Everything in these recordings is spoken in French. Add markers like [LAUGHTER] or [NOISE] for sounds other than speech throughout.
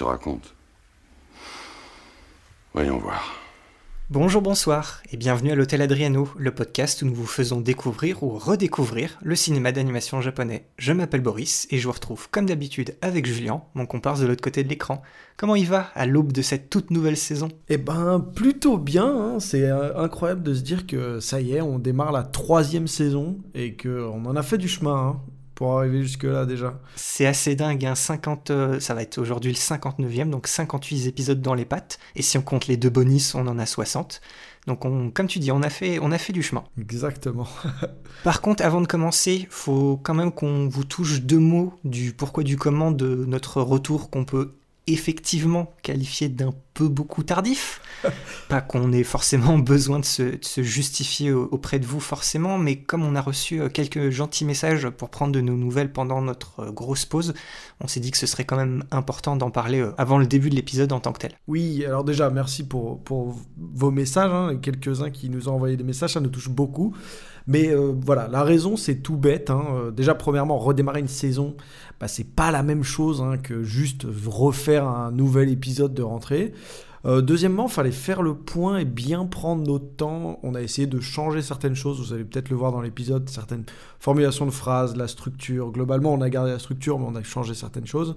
Te raconte. Voyons voir. Bonjour, bonsoir et bienvenue à l'Hôtel Adriano, le podcast où nous vous faisons découvrir ou redécouvrir le cinéma d'animation japonais. Je m'appelle Boris et je vous retrouve comme d'habitude avec Julien, mon comparse de l'autre côté de l'écran. Comment il va à l'aube de cette toute nouvelle saison? Eh ben, plutôt bien. hein. C'est euh, incroyable de se dire que ça y est, on démarre la troisième saison et qu'on en a fait du chemin hein, pour arriver jusque-là déjà. C'est assez dingue, hein, 50, euh, ça va être aujourd'hui le 59e, donc 58 épisodes dans les pattes, et si on compte les deux bonus, on en a 60. Donc on, comme tu dis, on a fait, on a fait du chemin. Exactement. [LAUGHS] Par contre, avant de commencer, faut quand même qu'on vous touche deux mots du pourquoi du comment de notre retour qu'on peut effectivement qualifier d'un peu beaucoup tardif. [LAUGHS] Pas qu'on ait forcément [LAUGHS] besoin de se, de se justifier au- auprès de vous forcément, mais comme on a reçu euh, quelques gentils messages pour prendre de nos nouvelles pendant notre euh, grosse pause, on s'est dit que ce serait quand même important d'en parler euh, avant le début de l'épisode en tant que tel. Oui, alors déjà, merci pour, pour vos messages, hein, quelques-uns qui nous ont envoyé des messages, ça nous touche beaucoup. Mais euh, voilà, la raison, c'est tout bête. hein. Euh, Déjà, premièrement, redémarrer une saison, bah, c'est pas la même chose hein, que juste refaire un nouvel épisode de rentrée. Euh, deuxièmement, fallait faire le point et bien prendre notre temps. On a essayé de changer certaines choses. Vous allez peut-être le voir dans l'épisode, certaines formulations de phrases, la structure. Globalement, on a gardé la structure, mais on a changé certaines choses.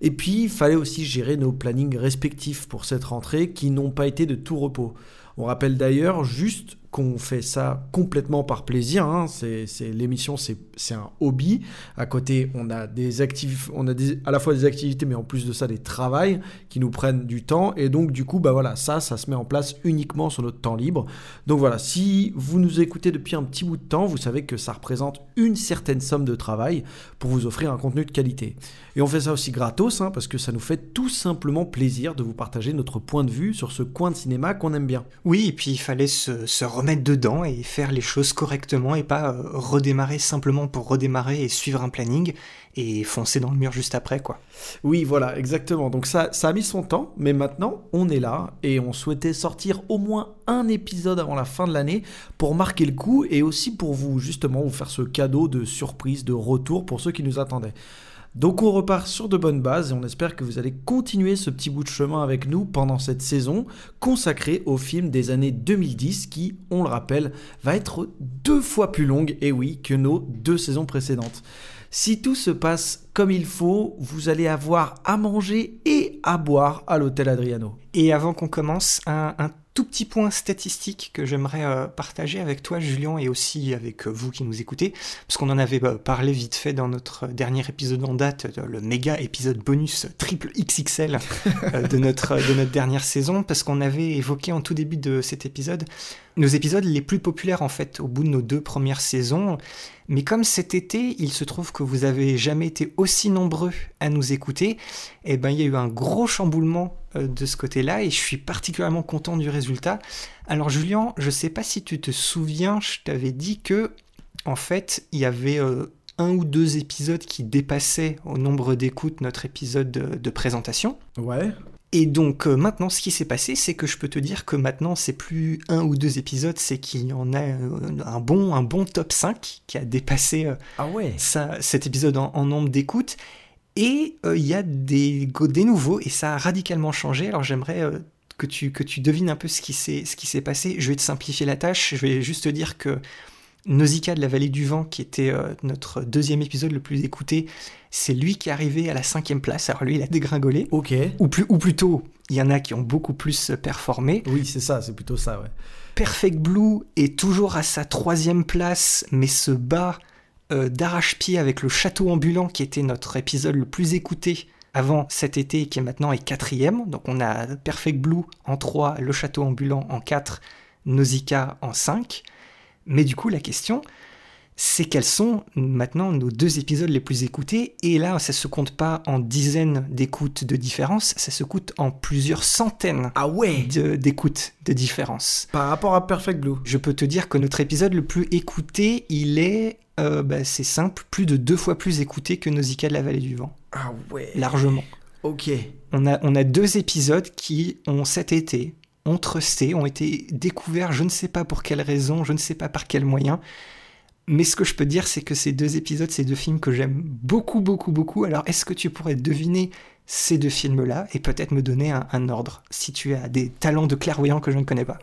Et puis, il fallait aussi gérer nos plannings respectifs pour cette rentrée qui n'ont pas été de tout repos. On rappelle d'ailleurs juste qu'on fait ça complètement par plaisir. hein. C'est, l'émission, c'est, un hobby. À côté, on a des actifs, on a à la fois des activités, mais en plus de ça, des travails qui nous prennent du temps. Et donc, du coup, bah voilà, ça, ça se met en place uniquement sur notre temps libre. Donc voilà, si vous nous écoutez depuis un petit bout de temps, vous savez que ça représente une certaine somme de travail pour vous offrir un contenu de qualité. Et on fait ça aussi gratos, hein, parce que ça nous fait tout simplement plaisir de vous partager notre point de vue sur ce coin de cinéma qu'on aime bien. Oui, et puis il fallait se remettre dedans et faire les choses correctement et pas euh, redémarrer simplement pour redémarrer et suivre un planning et foncer dans le mur juste après, quoi. Oui, voilà, exactement. Donc ça, ça a mis son temps, mais maintenant, on est là et on souhaitait sortir au moins un épisode avant la fin de l'année pour marquer le coup et aussi pour vous, justement, vous faire ce cadeau de surprise, de retour pour ceux qui nous attendaient. Donc on repart sur de bonnes bases et on espère que vous allez continuer ce petit bout de chemin avec nous pendant cette saison consacrée au film des années 2010 qui, on le rappelle, va être deux fois plus longue, et oui, que nos deux saisons précédentes. Si tout se passe comme il faut, vous allez avoir à manger et à boire à l'hôtel Adriano. Et avant qu'on commence, un, un tout petit point statistique que j'aimerais euh, partager avec toi, Julien, et aussi avec euh, vous qui nous écoutez, parce qu'on en avait euh, parlé vite fait dans notre dernier épisode en date, le méga épisode bonus triple XXL de, notre, de notre dernière saison, parce qu'on avait évoqué en tout début de cet épisode nos épisodes les plus populaires en fait au bout de nos deux premières saisons. Mais comme cet été, il se trouve que vous avez jamais été aussi nombreux à nous écouter, eh ben il y a eu un gros chamboulement de ce côté-là et je suis particulièrement content du résultat. Alors Julien, je sais pas si tu te souviens, je t'avais dit que en fait, il y avait euh, un ou deux épisodes qui dépassaient au nombre d'écoutes notre épisode de- de présentation. Ouais. Et donc euh, maintenant, ce qui s'est passé, c'est que je peux te dire que maintenant, c'est plus un ou deux épisodes, c'est qu'il y en a euh, un bon, un bon top 5 qui a dépassé euh, Ah ouais. ça, cet épisode en, en nombre d'écoutes. Et euh, il y a des, nouveaux, et ça a radicalement changé. Alors j'aimerais euh, que, tu, que tu devines un peu ce qui s'est ce qui s'est passé. Je vais te simplifier la tâche. Je vais juste te dire que Nausicaa de la vallée du vent, qui était euh, notre deuxième épisode le plus écouté, c'est lui qui est arrivé à la cinquième place. Alors lui, il a dégringolé. Ok. Ou, plus, ou plutôt, il y en a qui ont beaucoup plus performé. Oui, c'est ça, c'est plutôt ça, ouais. Perfect Blue est toujours à sa troisième place, mais se bat euh, d'arrache-pied avec le château ambulant, qui était notre épisode le plus écouté avant cet été, qui maintenant est quatrième. Donc on a Perfect Blue en 3, le château ambulant en 4, Nausicaa en 5. Mais du coup, la question, c'est quels sont maintenant nos deux épisodes les plus écoutés. Et là, ça se compte pas en dizaines d'écoutes de différence, ça se compte en plusieurs centaines Ah ouais d'écoutes de différence. Par rapport à Perfect Blue. Je peux te dire que notre épisode le plus écouté, il est, euh, bah, c'est simple, plus de deux fois plus écouté que Nausicaa de la vallée du vent. Ah ouais. Largement. Ok. On a, on a deux épisodes qui ont cet été, ont trusté, ont été découverts, je ne sais pas pour quelle raison, je ne sais pas par quel moyen. Mais ce que je peux dire, c'est que ces deux épisodes, ces deux films que j'aime beaucoup, beaucoup, beaucoup. Alors, est-ce que tu pourrais deviner ces deux films-là et peut-être me donner un, un ordre si tu as des talents de clairvoyant que je ne connais pas?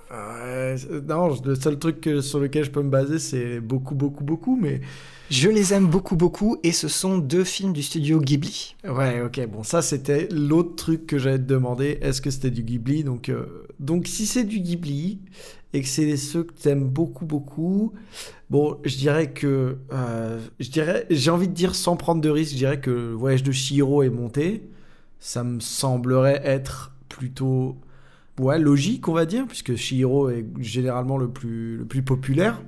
C'est- non, le seul truc que- sur lequel je peux me baser, c'est beaucoup, beaucoup, beaucoup, mais... Je les aime beaucoup, beaucoup et ce sont deux films du studio Ghibli. Ouais, ok, bon, ça c'était l'autre truc que j'allais te demander, est-ce que c'était du Ghibli? Donc, euh, donc si c'est du Ghibli, et que c'est ceux que t'aimes beaucoup, beaucoup, bon, je dirais que... euh, je dirais, j'ai envie de dire, sans prendre de risque, je dirais que le voyage de Shihiro est monté, ça me semblerait être plutôt... Ouais, logique, on va dire, puisque Shihiro est généralement le plus, le plus populaire.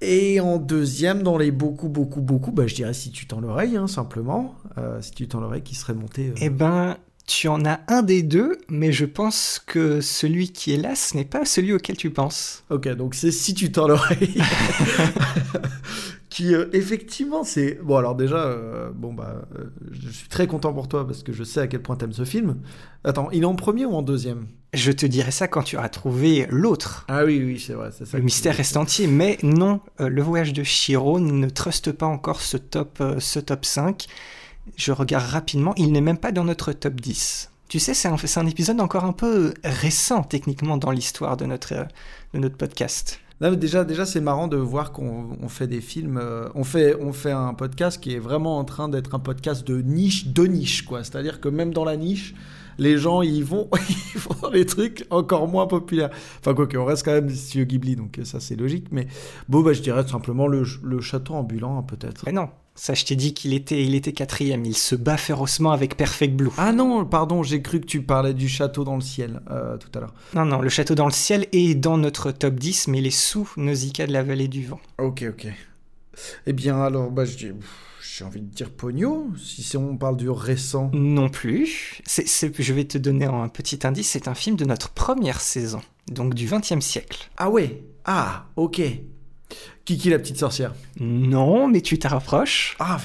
Et en deuxième, dans les beaucoup, beaucoup, beaucoup, bah, je dirais si tu tends l'oreille, hein, simplement. Euh, si tu tends l'oreille, qui serait monté. euh, Eh ben, tu en as un des deux, mais je pense que celui qui est là, ce n'est pas celui auquel tu penses. Ok, donc c'est si tu tends l'oreille. [LAUGHS] qui, euh, effectivement, c'est. Bon, alors déjà, euh, bon, bah, euh, je suis très content pour toi parce que je sais à quel point t'aimes ce film. Attends, il est en premier ou en deuxième? Je te dirai ça quand tu auras trouvé l'autre. Ah oui, oui, c'est vrai, c'est ça. Le mystère reste entier, mais non, le voyage de Shiro ne truste pas encore ce top, ce top 5. Je regarde rapidement, il n'est même pas dans notre top 10. Tu sais, c'est un, épisode encore un peu récent techniquement dans l'histoire de notre, euh, de notre podcast. Déjà, déjà c'est marrant de voir qu'on on fait des films. euh, on, fait, on fait un podcast qui est vraiment en train d'être un podcast de niche, de niche, quoi. C'est-à-dire que même dans la niche, les gens, ils vont, [LAUGHS] ils vont dans les trucs encore moins populaires. Enfin, quoi on reste quand même des studios Ghibli, donc euh, ça, c'est logique. Mais bon, bah, je dirais tout simplement le, le château ambulant, hein, peut-être. Mais non, ça je t'ai dit qu'il était, il était quatrième, il se bat férocement avec Perfect Blue. Ah non, pardon, j'ai cru que tu parlais du château dans le ciel euh, tout à l'heure. Non, non, le château dans le ciel est dans notre top 10, mais il est sous Nausicaa de la vallée du vent. Ok, ok. Eh bien, alors, bah, je dis- j'ai envie de dire Pogno, si c'est- on parle du récent. Non plus. Je vais te donner un petit indice, c'est un film de notre première saison, donc du 20e siècle. Ah ouais Ah, ok. Kiki la petite sorcière. Non, mais tu t'en rapproches. Ah,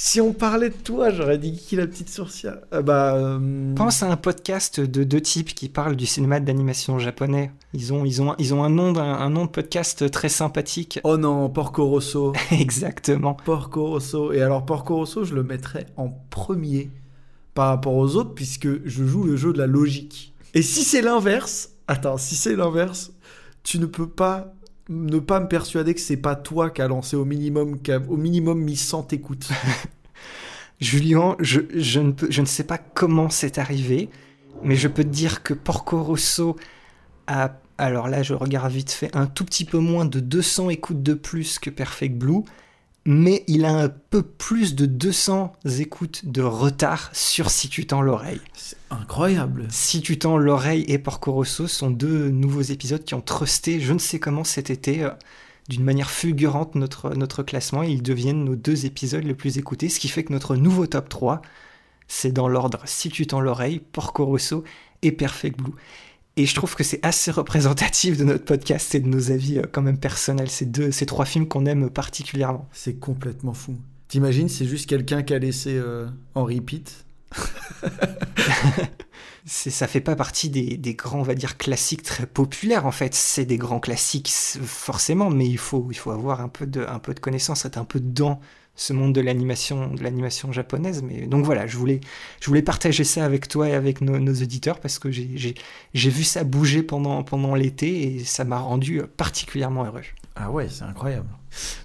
si on parlait de toi, j'aurais dit Kiki la petite sorcière. Ah bah... euh, Pense à un podcast de deux types qui parlent du cinéma d'animation japonais. Ils ont, ils ont, ils ont un, nom d'un- un nom de podcast très sympathique. Oh non, Porco Rosso. [LAUGHS] Exactement. Porco Rosso. Et alors, Porco Rosso, je le mettrais en premier par rapport aux autres, puisque je joue le jeu de la logique. Et si c'est l'inverse, attends, si c'est l'inverse, tu ne peux pas ne pas me persuader que c'est pas toi qui a lancé au minimum, qui au minimum mis 100 écoutes. [LAUGHS] Julien, je, ne je ne sais pas comment c'est arrivé, mais je peux te dire que Porco Rosso a, alors là je regarde vite fait, un tout petit peu moins de 200 écoutes de plus que Perfect Blue, mais il a un peu plus de 200 écoutes de retard sur Si tu tends l'oreille. C'est incroyable. Si tu tends l'oreille et Porco Rosso sont deux nouveaux épisodes qui ont trusté, je ne sais comment cet été, euh, d'une manière fulgurante notre, notre classement. et Ils deviennent nos deux épisodes les plus écoutés, ce qui fait que notre nouveau top 3, c'est dans l'ordre Si tu tends l'oreille, Porco Rosso et Perfect Blue. Et je trouve que c'est assez représentatif de notre podcast et de nos avis euh, quand même personnels. Ces, deux, ces trois films qu'on aime particulièrement. C'est complètement fou. T'imagines, c'est juste quelqu'un qui a laissé euh, en repeat? [LAUGHS] Ça fait pas partie des, des grands, on va dire, classiques très populaires en fait. C'est des grands classiques forcément, mais il faut, il faut avoir un peu de, un peu de connaissance, être un peu dans ce monde de l'animation, de l'animation japonaise. Mais donc voilà, je voulais, je voulais partager ça avec toi et avec nos, nos auditeurs parce que j'ai, j'ai, j'ai vu ça bouger pendant, pendant l'été et ça m'a rendu particulièrement heureux. Ah ouais, c'est incroyable.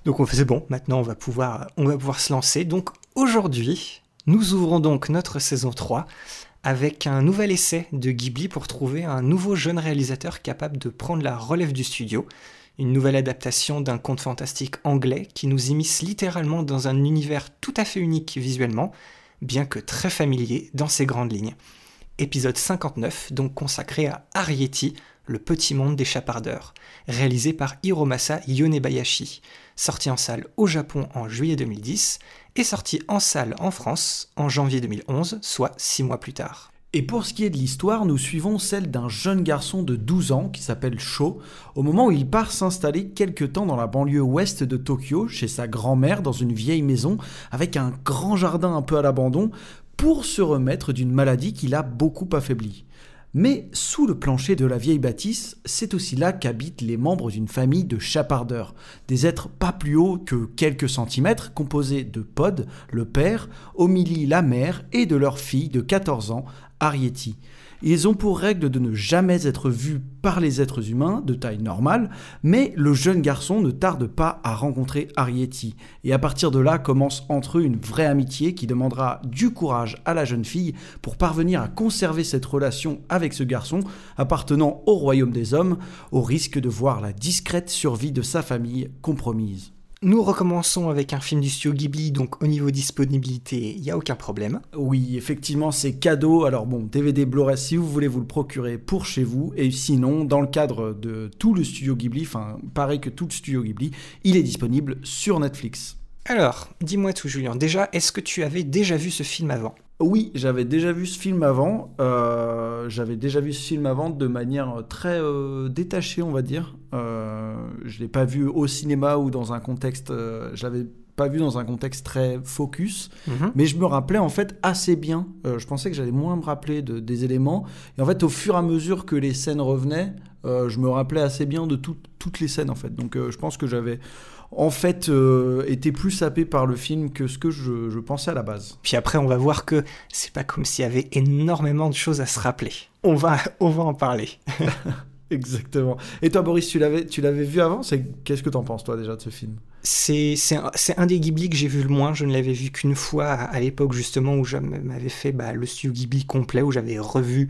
Donc on faisait bon, maintenant on va pouvoir, on va pouvoir se lancer. Donc aujourd'hui, nous ouvrons donc notre saison 3 avec un nouvel essai de Ghibli pour trouver un nouveau jeune réalisateur capable de prendre la relève du studio. Une nouvelle adaptation d'un conte fantastique anglais qui nous immisce littéralement dans un univers tout à fait unique visuellement, bien que très familier dans ses grandes lignes. épisode 59, donc consacré à Arietti, le petit monde des chapardeurs, réalisé par Hiromasa Yonebayashi, sorti en salle au Japon en juillet 2010 et sorti en salle en France en janvier 2011, soit six mois plus tard. Et pour ce qui est de l'histoire, nous suivons celle d'un jeune garçon de 12 ans qui s'appelle Sho, au moment où il part s'installer quelque temps dans la banlieue ouest de Tokyo, chez sa grand-mère, dans une vieille maison, avec un grand jardin un peu à l'abandon, pour se remettre d'une maladie qui l'a beaucoup affaibli. Mais sous le plancher de la vieille bâtisse, c'est aussi là qu'habitent les membres d'une famille de chapardeurs, des êtres pas plus hauts que quelques centimètres, composés de Pod, le père, Omilie la mère et de leur fille de 14 ans, Arietti. Ils ont pour règle de ne jamais être vus par les êtres humains de taille normale, mais le jeune garçon ne tarde pas à rencontrer Arietti. Et à partir de là commence entre eux une vraie amitié qui demandera du courage à la jeune fille pour parvenir à conserver cette relation avec ce garçon appartenant au royaume des hommes, au risque de voir la discrète survie de sa famille compromise. Nous recommençons avec un film du studio Ghibli, donc au niveau disponibilité, il n'y a aucun problème. Oui, effectivement, c'est cadeau. Alors bon, DVD Blu-ray si vous voulez vous le procurer pour chez vous. Et sinon, dans le cadre de tout le studio Ghibli, enfin, pareil que tout le studio Ghibli, il est disponible sur Netflix. Alors, dis-moi tout, Julien. Déjà, est-ce que tu avais déjà vu ce film avant? Oui, j'avais déjà vu ce film avant. Euh, j'avais déjà vu ce film avant de manière très euh, détachée, on va dire. Euh, je l'ai pas vu au cinéma ou dans un contexte. Euh, je l'avais pas vu dans un contexte très focus, Mhm. mais je me rappelais en fait assez bien. Euh, je pensais que j'allais moins me rappeler de- des éléments. Et en fait, au fur et à mesure que les scènes revenaient, euh, je me rappelais assez bien de tout- toutes les scènes en fait. Donc, euh, je pense que j'avais en fait euh, été plus sapé par le film que ce que je, je pensais à la base. Puis après, on va voir que c'est pas comme s'il y avait énormément de choses à se rappeler. On va, on va en parler. [LAUGHS] Exactement. Et toi, Boris, tu l'avais, tu l'avais vu avant? C'est qu'est-ce que t'en penses toi déjà de ce film? C'est un, un des Ghibli que j'ai vu le moins. Je ne l'avais vu qu'une fois à, à l'époque justement où je m'avais fait bah, le studio Ghibli complet, où j'avais revu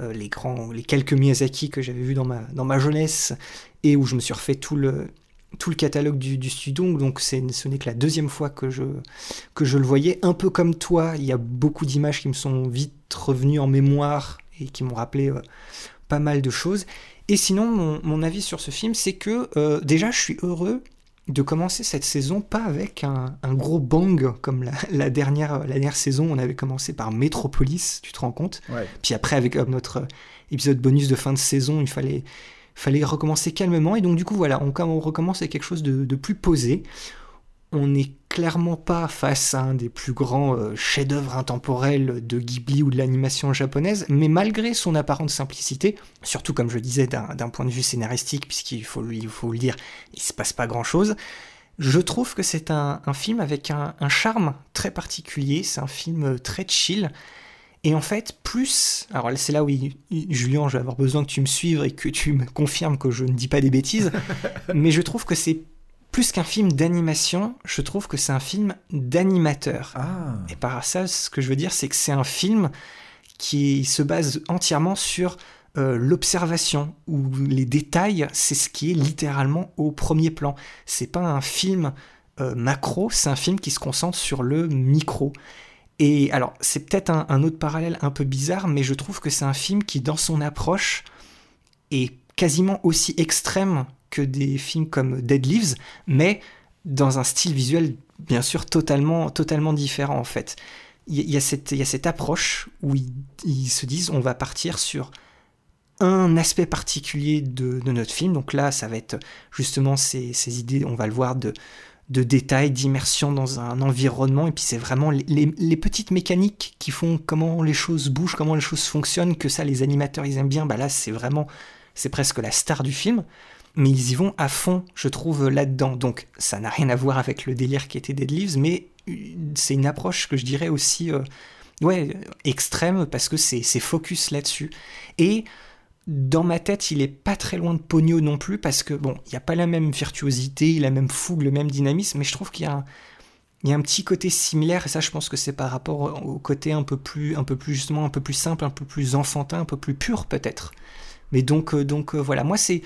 euh, les grands, les quelques Miyazaki que j'avais vus dans ma, dans ma jeunesse et où je me suis refait tout le, tout le catalogue du, du studio. Donc c'est, ce n'est que la deuxième fois que je, que je le voyais. Un peu comme toi, il y a beaucoup d'images qui me sont vite revenues en mémoire et qui m'ont rappelé euh, pas mal de choses. Et sinon, mon, mon avis sur ce film, c'est que euh, déjà, je suis heureux de commencer cette saison pas avec un, un gros bang comme la, la dernière, la dernière saison. On avait commencé par Metropolis, tu te rends compte? Ouais. Puis après, avec euh, notre épisode bonus de fin de saison, il fallait, fallait recommencer calmement. Et donc, du coup, voilà, on, recommence avec quelque chose de, plus posé. On n'est clairement pas face à un des plus grands euh, chefs-d'œuvre intemporels de Ghibli ou de l'animation japonaise, mais malgré son apparente simplicité, surtout comme je disais d'un point de vue scénaristique, puisqu'il faut, le dire, il se passe pas grand-chose, je trouve que c'est un, film avec un, un charme très particulier, c'est un film euh, très chill, et en fait, plus. Alors c'est là où, il- Julien, je vais avoir besoin que tu me suives et que tu me confirmes que je ne dis pas des bêtises. [LAUGHS] mais je trouve que c'est plus qu'un film d'animation, je trouve que c'est un film d'animateur. Ah. Et par ça, ce que je veux dire, c'est que c'est un film qui se base entièrement sur euh, l'observation, où les détails, c'est ce qui est littéralement au premier plan. C'est pas un film euh, macro, c'est un film qui se concentre sur le micro. Et alors, c'est peut-être un, autre parallèle un peu bizarre, mais je trouve que c'est un film qui, dans son approche, est quasiment aussi extrême que des films comme Dead Leaves, mais dans un style visuel, bien sûr, totalement, totalement différent, en fait. Il y, y a cette approche où ils, ils se disent on va partir sur un aspect particulier de, de notre film. Donc là, ça va être justement ces, ces idées, on va le voir, de, de détails, d'immersion dans un environnement. Et puis c'est vraiment les, petites mécaniques qui font comment les choses bougent, comment les choses fonctionnent, que ça, les animateurs, ils aiment bien. Bah là, c'est vraiment, c'est presque la star du film. Mais ils y vont à fond, je trouve, là-dedans. Donc ça n'a rien à voir avec le délire qui était Dead Leaves, mais euh, c'est une approche que je dirais aussi euh, ouais, extrême parce que c'est c'est focus là-dessus. Et dans ma tête, il est pas très loin de Pogno non plus parce que bon, il n'y a pas la même virtuosité, la même fougue, le même dynamisme, mais je trouve qu'il y a un, petit côté similaire et ça, je pense que c'est par rapport au côté un peu plus, un peu plus justement, un peu plus simple, un peu plus enfantin, un peu plus pur peut-être. Mais donc, euh, donc euh, voilà, moi c'est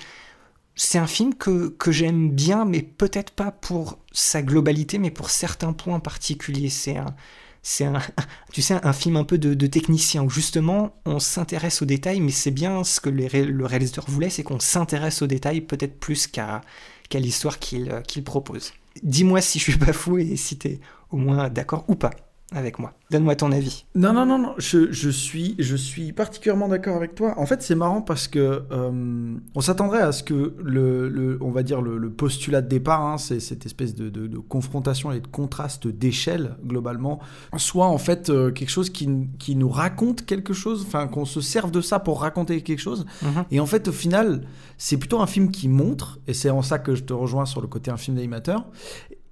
c'est un film que, que j'aime bien, mais peut-être pas pour sa globalité, mais pour certains points particuliers. C'est un, c'est [LAUGHS] un, film un peu de, technicien où justement on s'intéresse aux détails, mais c'est bien ce que le réalisateur voulait, c'est qu'on s'intéresse aux détails peut-être plus qu'à l'histoire qu'il qu'il propose. Dis-moi si je suis pas fou et si tu es au moins d'accord ou pas avec moi. Donne-moi ton avis. Non, non, non, non. Je, je suis, je suis particulièrement d'accord avec toi. En fait, c'est marrant parce que euh, on s'attendrait à ce que le, le, on va dire le, postulat de départ, hein, c'est cette espèce de, de, confrontation et de contraste d'échelle globalement, soit en fait euh, quelque chose qui, qui, nous raconte quelque chose, enfin qu'on se serve de ça pour raconter quelque chose. Mhm. Et en fait, au final, c'est plutôt un film qui montre, et c'est en ça que je te rejoins sur le côté un film d'animateur.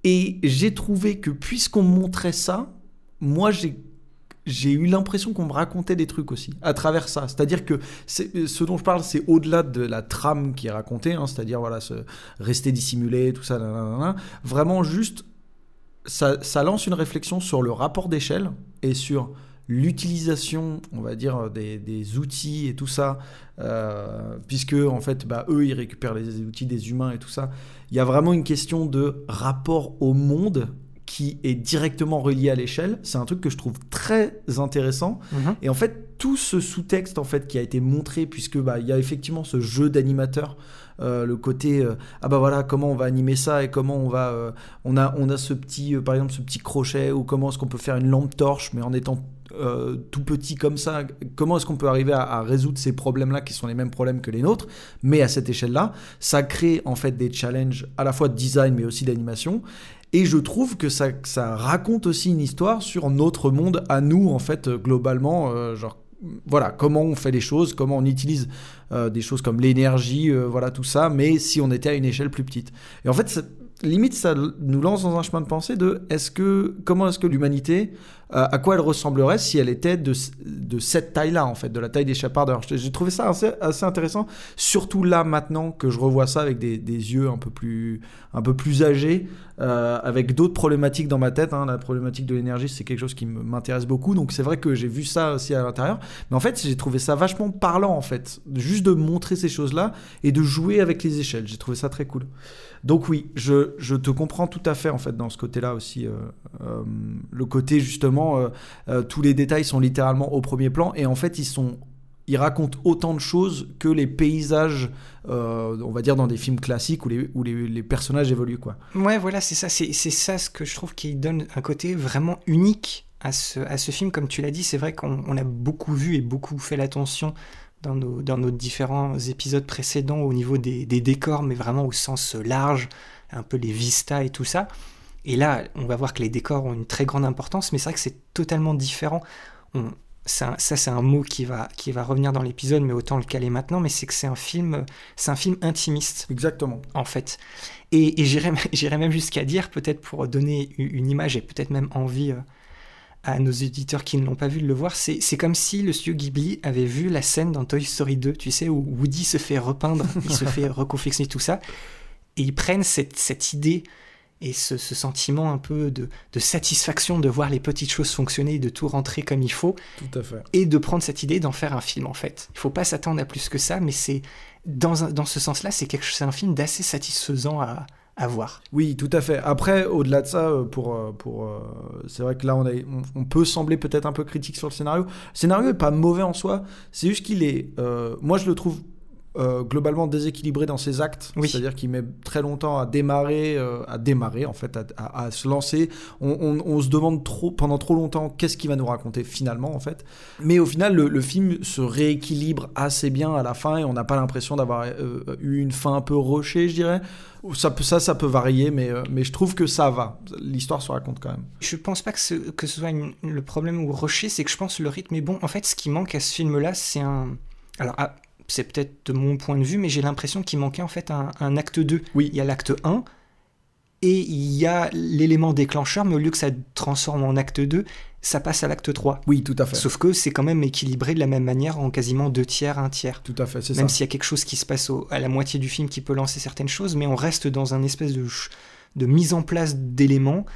Et j'ai trouvé que puisqu'on montrait ça, moi, j'ai eu l'impression qu'on me racontait des trucs aussi à travers ça. C'est-à-dire que ce dont je parle, c'est au-delà de la trame qui est racontée, hein, c'est-à-dire voilà, rester dissimulé, tout ça. Vraiment, juste, ça, lance une réflexion sur le rapport d'échelle et sur l'utilisation, on va dire, des, des, outils et tout ça, euh, puisque en fait, bah, eux, ils récupèrent les outils des humains et tout ça. Il y a vraiment une question de rapport au monde qui est directement relié à l'échelle. C'est un truc que je trouve très intéressant. Mhm. Et en fait, tout ce sous-texte en fait qui a été montré, puisque bah il y a effectivement ce jeu d'animateur. Euh, le côté euh, ah bah voilà comment on va animer ça et comment on va euh, on a on a ce petit par exemple ce petit crochet ou comment est-ce qu'on peut faire une lampe torche mais en étant tout petit comme ça, comment est-ce qu'on peut arriver à, à résoudre ces problèmes-là qui sont les mêmes problèmes que les nôtres, mais à cette échelle-là, ça crée en fait des challenges à la fois de design mais aussi d'animation. Et je trouve que ça, raconte aussi une histoire sur notre monde à nous, en fait, globalement. Euh, genre, voilà, comment on fait les choses, comment on utilise euh, des choses comme l'énergie, euh, voilà, tout ça, mais si on était à une échelle plus petite. Et en fait, limite, ça nous lance dans un chemin de pensée de est-ce que, comment est-ce que l'humanité euh, à quoi elle ressemblerait si elle était de, de cette taille-là, en fait, de la taille des chapardeurs. J'ai trouvé ça assez, assez, intéressant, surtout là, maintenant, que je revois ça avec des, des yeux un peu plus, un peu plus âgés, euh, avec d'autres problématiques dans ma tête. Hein. La problématique de l'énergie, c'est quelque chose qui m'intéresse beaucoup, donc c'est vrai que j'ai vu ça aussi à l'intérieur. Mais en fait, j'ai trouvé ça vachement parlant, en fait, juste de montrer ces choses-là et de jouer avec les échelles. J'ai trouvé ça très cool. Donc oui, je, je, te comprends tout à fait, en fait, dans ce côté-là aussi. Euh, euh le côté, justement, euh, euh, tous les détails sont littéralement au premier plan et en fait ils sont ils racontent autant de choses que les paysages, on va dire, dans des films classiques où les, où les, personnages évoluent. Quoi. Ouais, voilà, c'est ça. C'est, ça ce que je trouve qui donne un côté vraiment unique à ce, à ce film. Comme tu l'as dit, c'est vrai qu'on a beaucoup vu et beaucoup fait l'attention dans nos, dans nos différents épisodes précédents au niveau des décors, mais vraiment au sens large, un peu les vistas et tout ça. Et là, on va voir que les décors ont une très grande importance, mais c'est vrai que c'est totalement différent. ça, c'est un mot qui va, qui va revenir dans l'épisode, mais autant le caler maintenant, mais c'est que c'est un film, c'est un film intimiste. Exactement. En fait. Et, et j'irais même [LAUGHS] jusqu'à dire, peut-être pour donner une image et peut-être même envie euh, à nos éditeurs qui ne l'ont pas vu de le voir, c'est comme si le studio Ghibli avait vu la scène dans Toy Story 2, tu sais, où Woody se fait repeindre, il se [LAUGHS] fait reconfectionner tout ça, et ils prennent cette, cette idée et ce, sentiment un peu de, satisfaction de voir les petites choses fonctionner et de tout rentrer comme il faut. Tout à fait. Et de prendre cette idée d'en faire un film en fait. Il faut pas s'attendre à plus que ça, mais c'est dans, dans ce sens-là, c'est c'est un film d'assez satisfaisant à, à, voir. Oui, tout à fait. Après, au-delà de ça, euh, pour, euh, pour, euh, c'est vrai que là, on, a, on, peut sembler peut-être un peu critique sur le scénario. Le scénario est pas mauvais en soi. C'est juste qu'il est, moi, je le trouve euh, globalement déséquilibré dans ses actes, c'est-à-dire qu'il met très longtemps à démarrer, euh, à démarrer en fait, à, se lancer. On, se demande trop pendant trop longtemps qu'est-ce qu'il va nous raconter finalement en fait. Mais au final, le, film se rééquilibre assez bien à la fin et on n'a pas l'impression d'avoir euh, eu une fin un peu rushée, je dirais. Ça, peut, ça, ça peut varier, mais, mais je trouve que ça va. L'histoire se raconte quand même. Je pense pas que ce, que ce soit le problème ou rushé, c'est que je pense que le rythme est bon. En fait, ce qui manque à ce film-là, c'est un. Alors, c'est peut-être de mon point de vue, mais j'ai l'impression qu'il manquait en fait un, acte 2. Oui. Il y a l'acte 1 et il y a l'élément déclencheur, mais au lieu que ça transforme en acte 2, ça passe à l'acte 3. Oui, tout à fait. Sauf que c'est quand même équilibré de la même manière en quasiment deux tiers, un tiers. Tout à fait, c'est ça. Même s'il y a quelque chose qui se passe à la moitié du film qui peut lancer certaines choses, mais on reste dans un espèce de, de mise en place d'éléments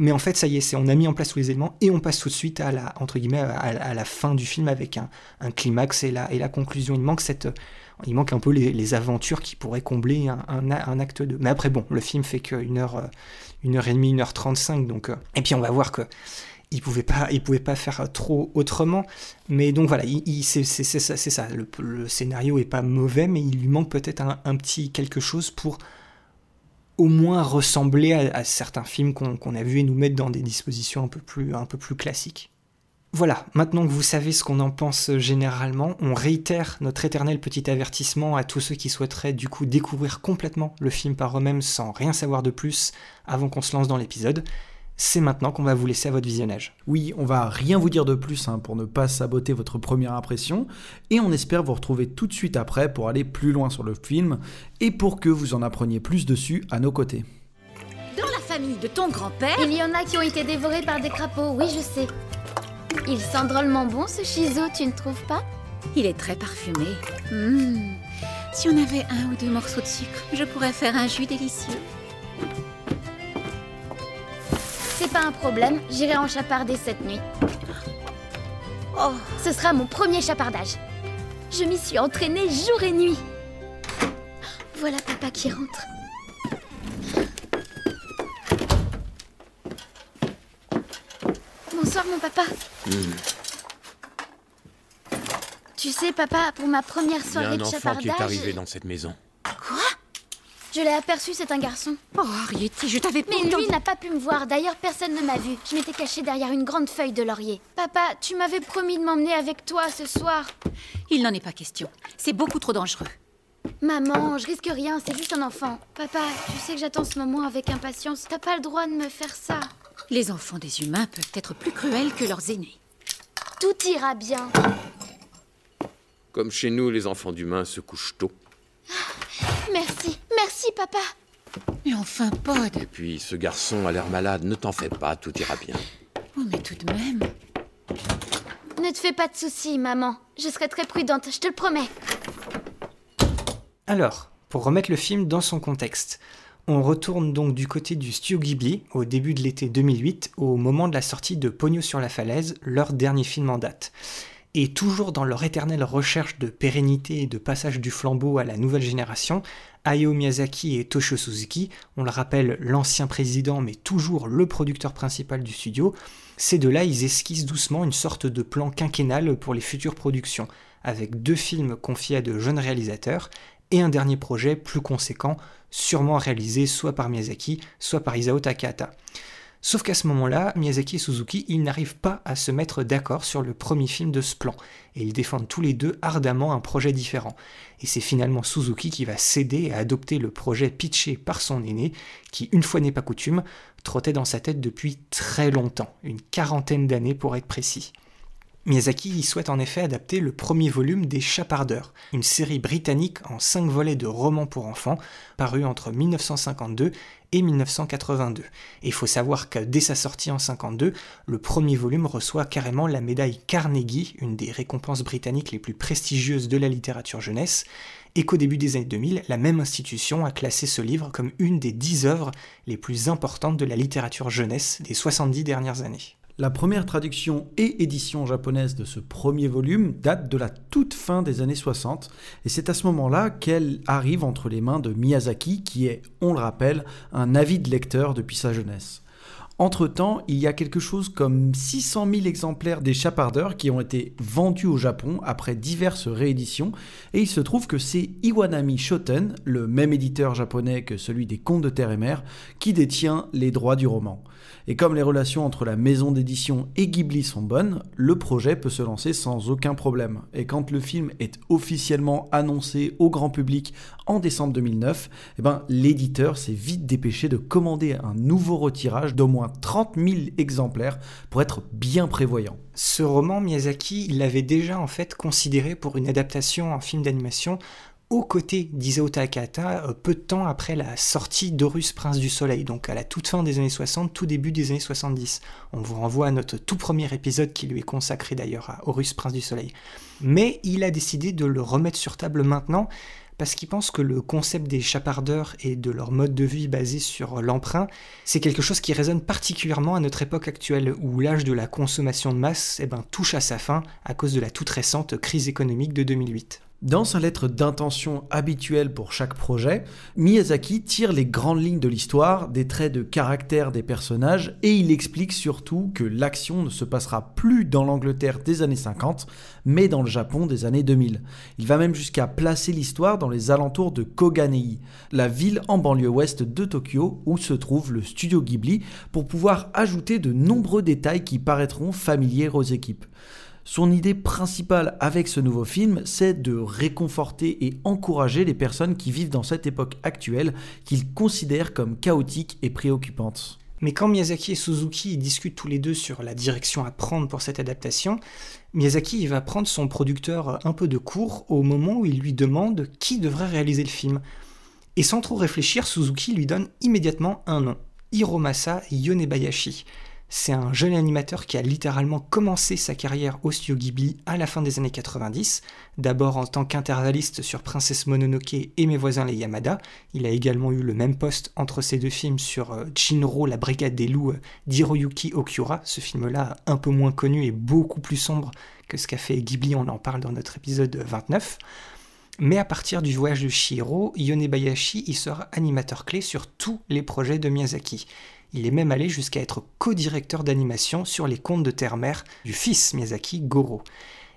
mais en fait, ça y est, on a mis en place tous les éléments et on passe tout de suite à la fin du film avec un, climax et la, et la conclusion. Il manque cette, il manque un peu les, aventures qui pourraient combler un, acte 2. Mais après, bon, le film fait qu'une heure, une heure et demie, une heure trente-cinq, donc euh, et puis on va voir que il pouvait pas, pas faire trop autrement. Mais donc voilà, il, c'est ça, ça. Le, scénario est pas mauvais, mais il lui manque peut-être un, petit quelque chose pour au moins ressembler à, certains films qu'on a vus et nous mettre dans des dispositions un peu plus, classiques. Voilà, maintenant que vous savez ce qu'on en pense généralement, on réitère notre éternel petit avertissement à tous ceux qui souhaiteraient du coup découvrir complètement le film par eux-mêmes sans rien savoir de plus avant qu'on se lance dans l'épisode c'est maintenant qu'on va vous laisser à votre visionnage. Oui, on va rien vous dire de plus hein, pour ne pas saboter votre première impression, et on espère vous retrouver tout de suite après pour aller plus loin sur le film, et pour que vous en appreniez plus dessus à nos côtés. Dans la famille de ton grand-père... Il y en a qui ont été dévorés par des crapauds, oui je sais. Il sent drôlement bon ce chiso, tu ne trouves pas? Il est très parfumé. Mmh. Si on avait un ou deux morceaux de sucre, je pourrais faire un jus délicieux. C'est pas un problème, j'irai en chaparder cette nuit. Oh, ce sera mon premier chapardage. Je m'y suis entraînée jour et nuit. Voilà papa qui rentre. Bonsoir mon papa. Hmm. Tu sais papa, pour ma première soirée de chapardage... Il y a un enfant qui est arrivé dans cette maison. Quoi? Je l'ai aperçu, c'est un garçon. Oh, Harriet, je t'avais pas Mais lui n'a pas pu me voir. D'ailleurs, personne ne m'a vu. Je m'étais cachée derrière une grande feuille de laurier. Papa, tu m'avais promis de m'emmener avec toi ce soir. Il n'en est pas question. C'est beaucoup trop dangereux. Maman, je risque rien, c'est juste un enfant. Papa, tu sais que j'attends ce moment avec impatience. T'as pas le droit de me faire ça. Les enfants des humains peuvent être plus cruels que leurs aînés. Tout ira bien. Comme chez nous, les enfants d'humains se couchent tôt. Papa. Mais enfin, Pod. Et puis, ce garçon a l'air malade, ne t'en fais pas, tout ira bien. Oh, mais tout de même. Ne te fais pas de soucis, maman. Je serai très prudente, je te le promets. Alors, pour remettre le film dans son contexte, on retourne donc du côté du studio Ghibli au début de l'été 2008, au moment de la sortie de Pogno sur la falaise, leur dernier film en date. Et toujours dans leur éternelle recherche de pérennité et de passage du flambeau à la nouvelle génération, Hayao Miyazaki et Toshio Suzuki, on le rappelle l'ancien président mais toujours le producteur principal du studio, ces deux-là ils esquissent doucement une sorte de plan quinquennal pour les futures productions, avec deux films confiés à de jeunes réalisateurs et un dernier projet plus conséquent, sûrement réalisé soit par Miyazaki, soit par Isao Takahata. Sauf qu'à ce moment-là, Miyazaki et Suzuki, n'arrivent pas à se mettre d'accord sur le premier film de ce plan, et ils défendent tous les deux ardemment un projet différent. Et c'est finalement Suzuki qui va céder et adopter le projet pitché par son aîné, qui, une fois n'est pas coutume, trottait dans sa tête depuis très longtemps, une quarantaine d'années pour être précis. Miyazaki souhaite en effet adapter le premier volume des Chapardeurs, une série britannique en cinq volets de romans pour enfants, paru entre 1952 et 1982. Et il faut savoir que dès sa sortie en 52, le premier volume reçoit carrément la médaille Carnegie, une des récompenses britanniques les plus prestigieuses de la littérature jeunesse, et qu'au début des années 2000, la même institution a classé ce livre comme une des dix œuvres les plus importantes de la littérature jeunesse des 70 dernières années. La première traduction et édition japonaise de ce premier volume date de la toute fin des années 60, et c'est à ce moment-là qu'elle arrive entre les mains de Miyazaki, qui est, on le rappelle, un avide lecteur depuis sa jeunesse. Entre-temps, il y a quelque chose comme 600 000 exemplaires des Chapardeurs qui ont été vendus au Japon après diverses rééditions, et il se trouve que c'est Iwanami Shoten, le même éditeur japonais que celui des Contes de Terre et Mer, qui détient les droits du roman. Et comme les relations entre la maison d'édition et Ghibli sont bonnes, le projet peut se lancer sans aucun problème. Et quand le film est officiellement annoncé au grand public en décembre 2009, eh ben, l'éditeur s'est vite dépêché de commander un nouveau retirage d'au moins 30 000 exemplaires pour être bien prévoyant. Ce roman, Miyazaki, il l'avait déjà en fait considéré pour une adaptation en film d'animation aux côtés d'Isao Takahata euh, peu de temps après la sortie d'Horus Prince du Soleil, donc à la toute fin des années 60, tout début des années 70. On vous renvoie à notre tout premier épisode qui lui est consacré d'ailleurs à Horus Prince du Soleil. Mais il a décidé de le remettre sur table maintenant parce qu'il pense que le concept des chapardeurs et de leur mode de vie basé sur l'emprunt, c'est quelque chose qui résonne particulièrement à notre époque actuelle où l'âge de la consommation de masse eh ben, touche à sa fin à cause de la toute récente crise économique de 2008. Dans sa lettre d'intention habituelle pour chaque projet, Miyazaki tire les grandes lignes de l'histoire, des traits de caractère des personnages, et il explique surtout que l'action ne se passera plus dans l'Angleterre des années 50, mais dans le Japon des années 2000. Il va même jusqu'à placer l'histoire dans les alentours de Koganei, la ville en banlieue ouest de Tokyo où se trouve le studio Ghibli, pour pouvoir ajouter de nombreux détails qui paraîtront familiers aux équipes. Son idée principale avec ce nouveau film, c'est de réconforter et encourager les personnes qui vivent dans cette époque actuelle qu'il considère comme chaotique et préoccupante. Mais quand Miyazaki et Suzuki discutent tous les deux sur la direction à prendre pour cette adaptation, Miyazaki va prendre son producteur un peu de court au moment où il lui demande qui devrait réaliser le film. Et sans trop réfléchir, Suzuki lui donne immédiatement un nom, Hiromasa Yonebayashi. C'est un jeune animateur qui a littéralement commencé sa carrière au studio Ghibli à la fin des années 90, d'abord en tant qu'intervalliste sur Princesse Mononoke et Mes voisins les Yamada. Il a également eu le même poste entre ces deux films sur Jinro, la brigade des loups d'Hiroyuki Okura, ce film-là un peu moins connu et beaucoup plus sombre que ce qu'a fait Ghibli, on en parle dans notre épisode 29. Mais à partir du voyage de Shiro, Yonebayashi y sera animateur clé sur tous les projets de Miyazaki. Il est même allé jusqu'à être co-directeur d'animation sur les contes de terre-mère du fils Miyazaki, Goro.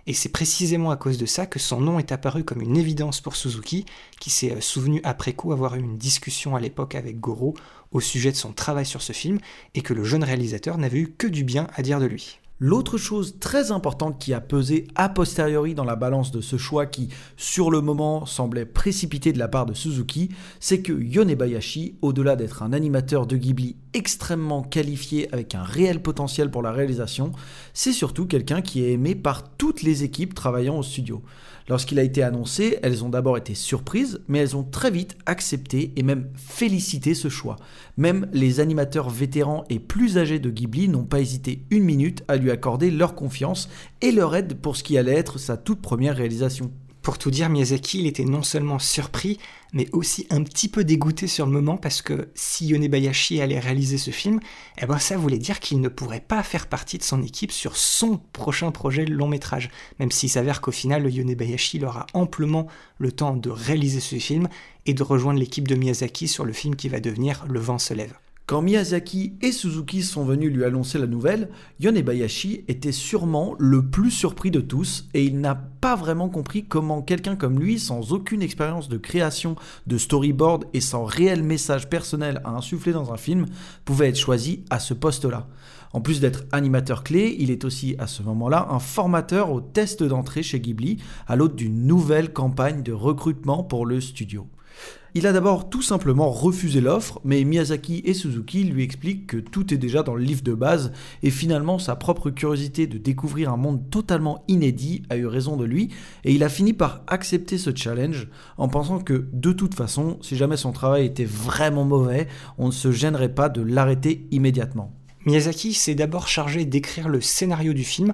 Et c'est précisément à cause de ça que son nom est apparu comme une évidence pour Suzuki, qui s'est souvenu après coup avoir eu une discussion à l'époque avec Goro au sujet de son travail sur ce film, et que le jeune réalisateur n'avait eu que du bien à dire de lui. L'autre chose très importante qui a pesé a posteriori dans la balance de ce choix qui, sur le moment, semblait précipité de la part de Suzuki, c'est que Yonebayashi, au-delà d'être un animateur de Ghibli extrêmement qualifié avec un réel potentiel pour la réalisation, c'est surtout quelqu'un qui est aimé par toutes les équipes travaillant au studio. Lorsqu'il a été annoncé, elles ont d'abord été surprises, mais elles ont très vite accepté et même félicité ce choix. Même les animateurs vétérans et plus âgés de Ghibli n'ont pas hésité une minute à lui accorder leur confiance et leur aide pour ce qui allait être sa toute première réalisation. Pour tout dire, Miyazaki, il était non seulement surpris, mais aussi un petit peu dégoûté sur le moment parce que si Yonebayashi allait réaliser ce film, eh ben ça voulait dire qu'il ne pourrait pas faire partie de son équipe sur son prochain projet long métrage. Même s'il s'avère qu'au final, Yonebayashi aura amplement le temps de réaliser ce film et de rejoindre l'équipe de Miyazaki sur le film qui va devenir Le vent se lève. Quand Miyazaki et Suzuki sont venus lui annoncer la nouvelle, Yonebayashi était sûrement le plus surpris de tous et il n'a pas vraiment compris comment quelqu'un comme lui, sans aucune expérience de création de storyboard et sans réel message personnel à insuffler dans un film, pouvait être choisi à ce poste-là. En plus d'être animateur clé, il est aussi à ce moment-là un formateur au test d'entrée chez Ghibli à l'aube d'une nouvelle campagne de recrutement pour le studio. Il a d'abord tout simplement refusé l'offre, mais Miyazaki et Suzuki lui expliquent que tout est déjà dans le livre de base, et finalement sa propre curiosité de découvrir un monde totalement inédit a eu raison de lui, et il a fini par accepter ce challenge en pensant que de toute façon, si jamais son travail était vraiment mauvais, on ne se gênerait pas de l'arrêter immédiatement. Miyazaki s'est d'abord chargé d'écrire le scénario du film,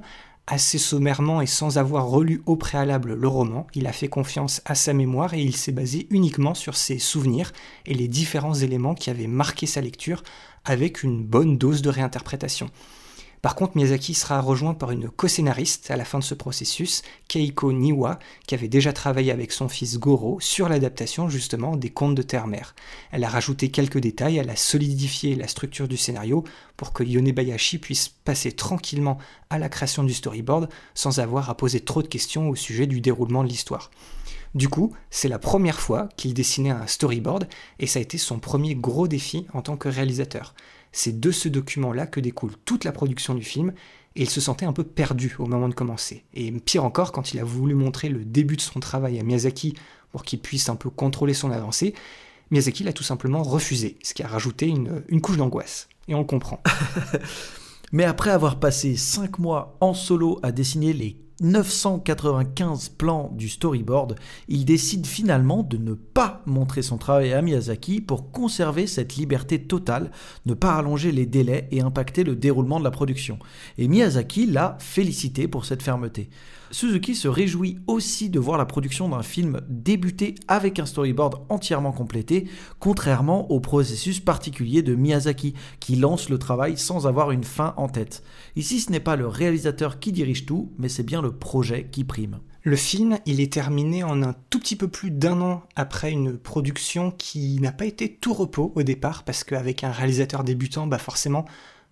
assez sommairement et sans avoir relu au préalable le roman, il a fait confiance à sa mémoire et il s'est basé uniquement sur ses souvenirs et les différents éléments qui avaient marqué sa lecture avec une bonne dose de réinterprétation. Par contre, Miyazaki sera rejoint par une co-scénariste à la fin de ce processus, Keiko Niwa, qui avait déjà travaillé avec son fils Goro sur l'adaptation justement des contes de Terre-Mère. Elle a rajouté quelques détails, elle a solidifié la structure du scénario pour que Yonebayashi puisse passer tranquillement à la création du storyboard sans avoir à poser trop de questions au sujet du déroulement de l'histoire. Du coup, c'est la première fois qu'il dessinait un storyboard et ça a été son premier gros défi en tant que réalisateur. C'est de ce document-là que découle toute la production du film, et il se sentait un peu perdu au moment de commencer. Et pire encore, quand il a voulu montrer le début de son travail à Miyazaki pour qu'il puisse un peu contrôler son avancée, Miyazaki l'a tout simplement refusé, ce qui a rajouté une, couche d'angoisse. Et on le comprend. [LAUGHS] Mais après avoir passé 5 mois en solo à dessiner les 995 plans du storyboard, il décide finalement de ne pas montrer son travail à Miyazaki pour conserver cette liberté totale, ne pas allonger les délais et impacter le déroulement de la production. Et Miyazaki l'a félicité pour cette fermeté. Suzuki se réjouit aussi de voir la production d'un film débuter avec un storyboard entièrement complété, contrairement au processus particulier de Miyazaki, qui lance le travail sans avoir une fin en tête. Ici, ce n'est pas le réalisateur qui dirige tout, mais c'est bien le projet qui prime. Le film, il est terminé en un tout petit peu plus d'un an après une production qui n'a pas été tout repos au départ, parce qu'avec un réalisateur débutant, bah forcément,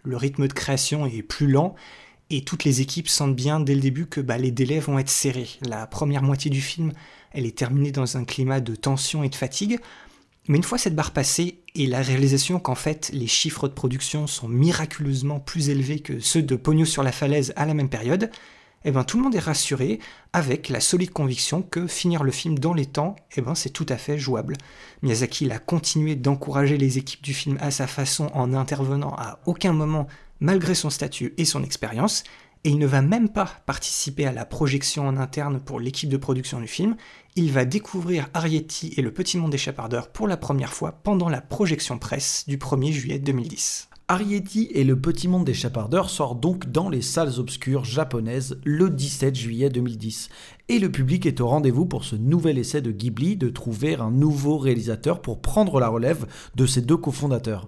le rythme de création est plus lent, et toutes les équipes sentent bien dès le début que bah, les délais vont être serrés. La première moitié du film, elle est terminée dans un climat de tension et de fatigue, mais une fois cette barre passée et la réalisation qu'en fait les chiffres de production sont miraculeusement plus élevés que ceux de Pogno sur la falaise à la même période, eh ben, tout le monde est rassuré avec la solide conviction que finir le film dans les temps, eh ben, c'est tout à fait jouable. Miyazaki a continué d'encourager les équipes du film à sa façon en n'intervenant à aucun moment malgré son statut et son expérience, et il ne va même pas participer à la projection en interne pour l'équipe de production du film, il va découvrir Arietti et le Petit Monde des Chapardeurs pour la première fois pendant la projection presse du 1er juillet 2010. Arietti et le Petit Monde des Chapardeurs sort donc dans les salles obscures japonaises le 17 juillet 2010. Et le public est au rendez-vous pour ce nouvel essai de Ghibli de trouver un nouveau réalisateur pour prendre la relève de ses deux cofondateurs.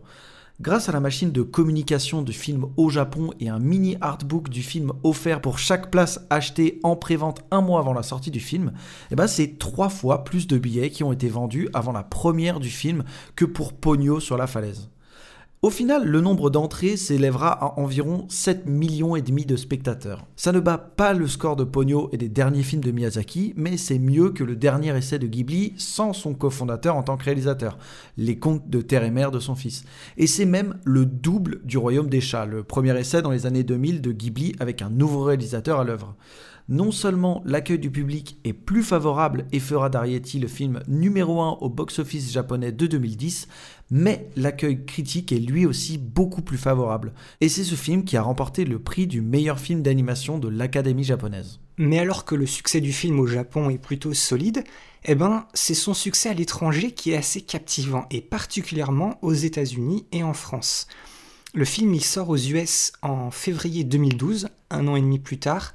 Grâce à la machine de communication du film au Japon et un mini artbook du film offert pour chaque place achetée en prévente un mois avant la sortie du film, eh ben c'est trois fois plus de billets qui ont été vendus avant la première du film que pour Pogno sur la falaise. Au final, le nombre d'entrées s'élèvera à environ 7 millions et demi de spectateurs. Ça ne bat pas le score de Pogno et des derniers films de Miyazaki, mais c'est mieux que le dernier essai de Ghibli sans son cofondateur en tant que réalisateur, Les Contes de Terre et Mer de son fils. Et c'est même le double du Royaume des Chats, le premier essai dans les années 2000 de Ghibli avec un nouveau réalisateur à l'œuvre non seulement l'accueil du public est plus favorable et fera d'Arietti le film numéro 1 au box-office japonais de 2010, mais l'accueil critique est lui aussi beaucoup plus favorable. Et c'est ce film qui a remporté le prix du meilleur film d'animation de l'Académie japonaise. Mais alors que le succès du film au Japon est plutôt solide, eh ben, c'est son succès à l'étranger qui est assez captivant, et particulièrement aux États-Unis et en France. Le film y sort aux US en février 2012, un an et demi plus tard,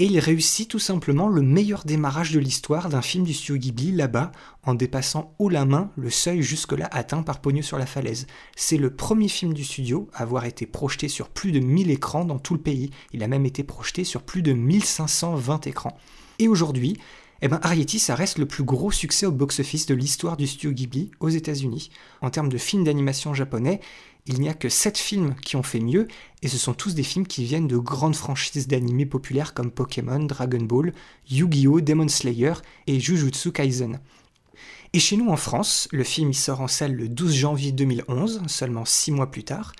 et il réussit tout simplement le meilleur démarrage de l'histoire d'un film du studio Ghibli là-bas, en dépassant haut la main le seuil jusque-là atteint par Pogno sur la falaise. C'est le premier film du studio à avoir été projeté sur plus de 1000 écrans dans tout le pays. Il a même été projeté sur plus de 1520 écrans. Et aujourd'hui, eh ben ça reste le plus gros succès au box-office de l'histoire du studio Ghibli aux États-Unis. En termes de films d'animation japonais, il n'y a que 7 films qui ont fait mieux, et ce sont tous des films qui viennent de grandes franchises d'animés populaires comme Pokémon, Dragon Ball, Yu-Gi-Oh!, Demon Slayer et Jujutsu Kaisen. Et chez nous en France, le film sort en salle le 12 janvier 2011, seulement 6 mois plus tard,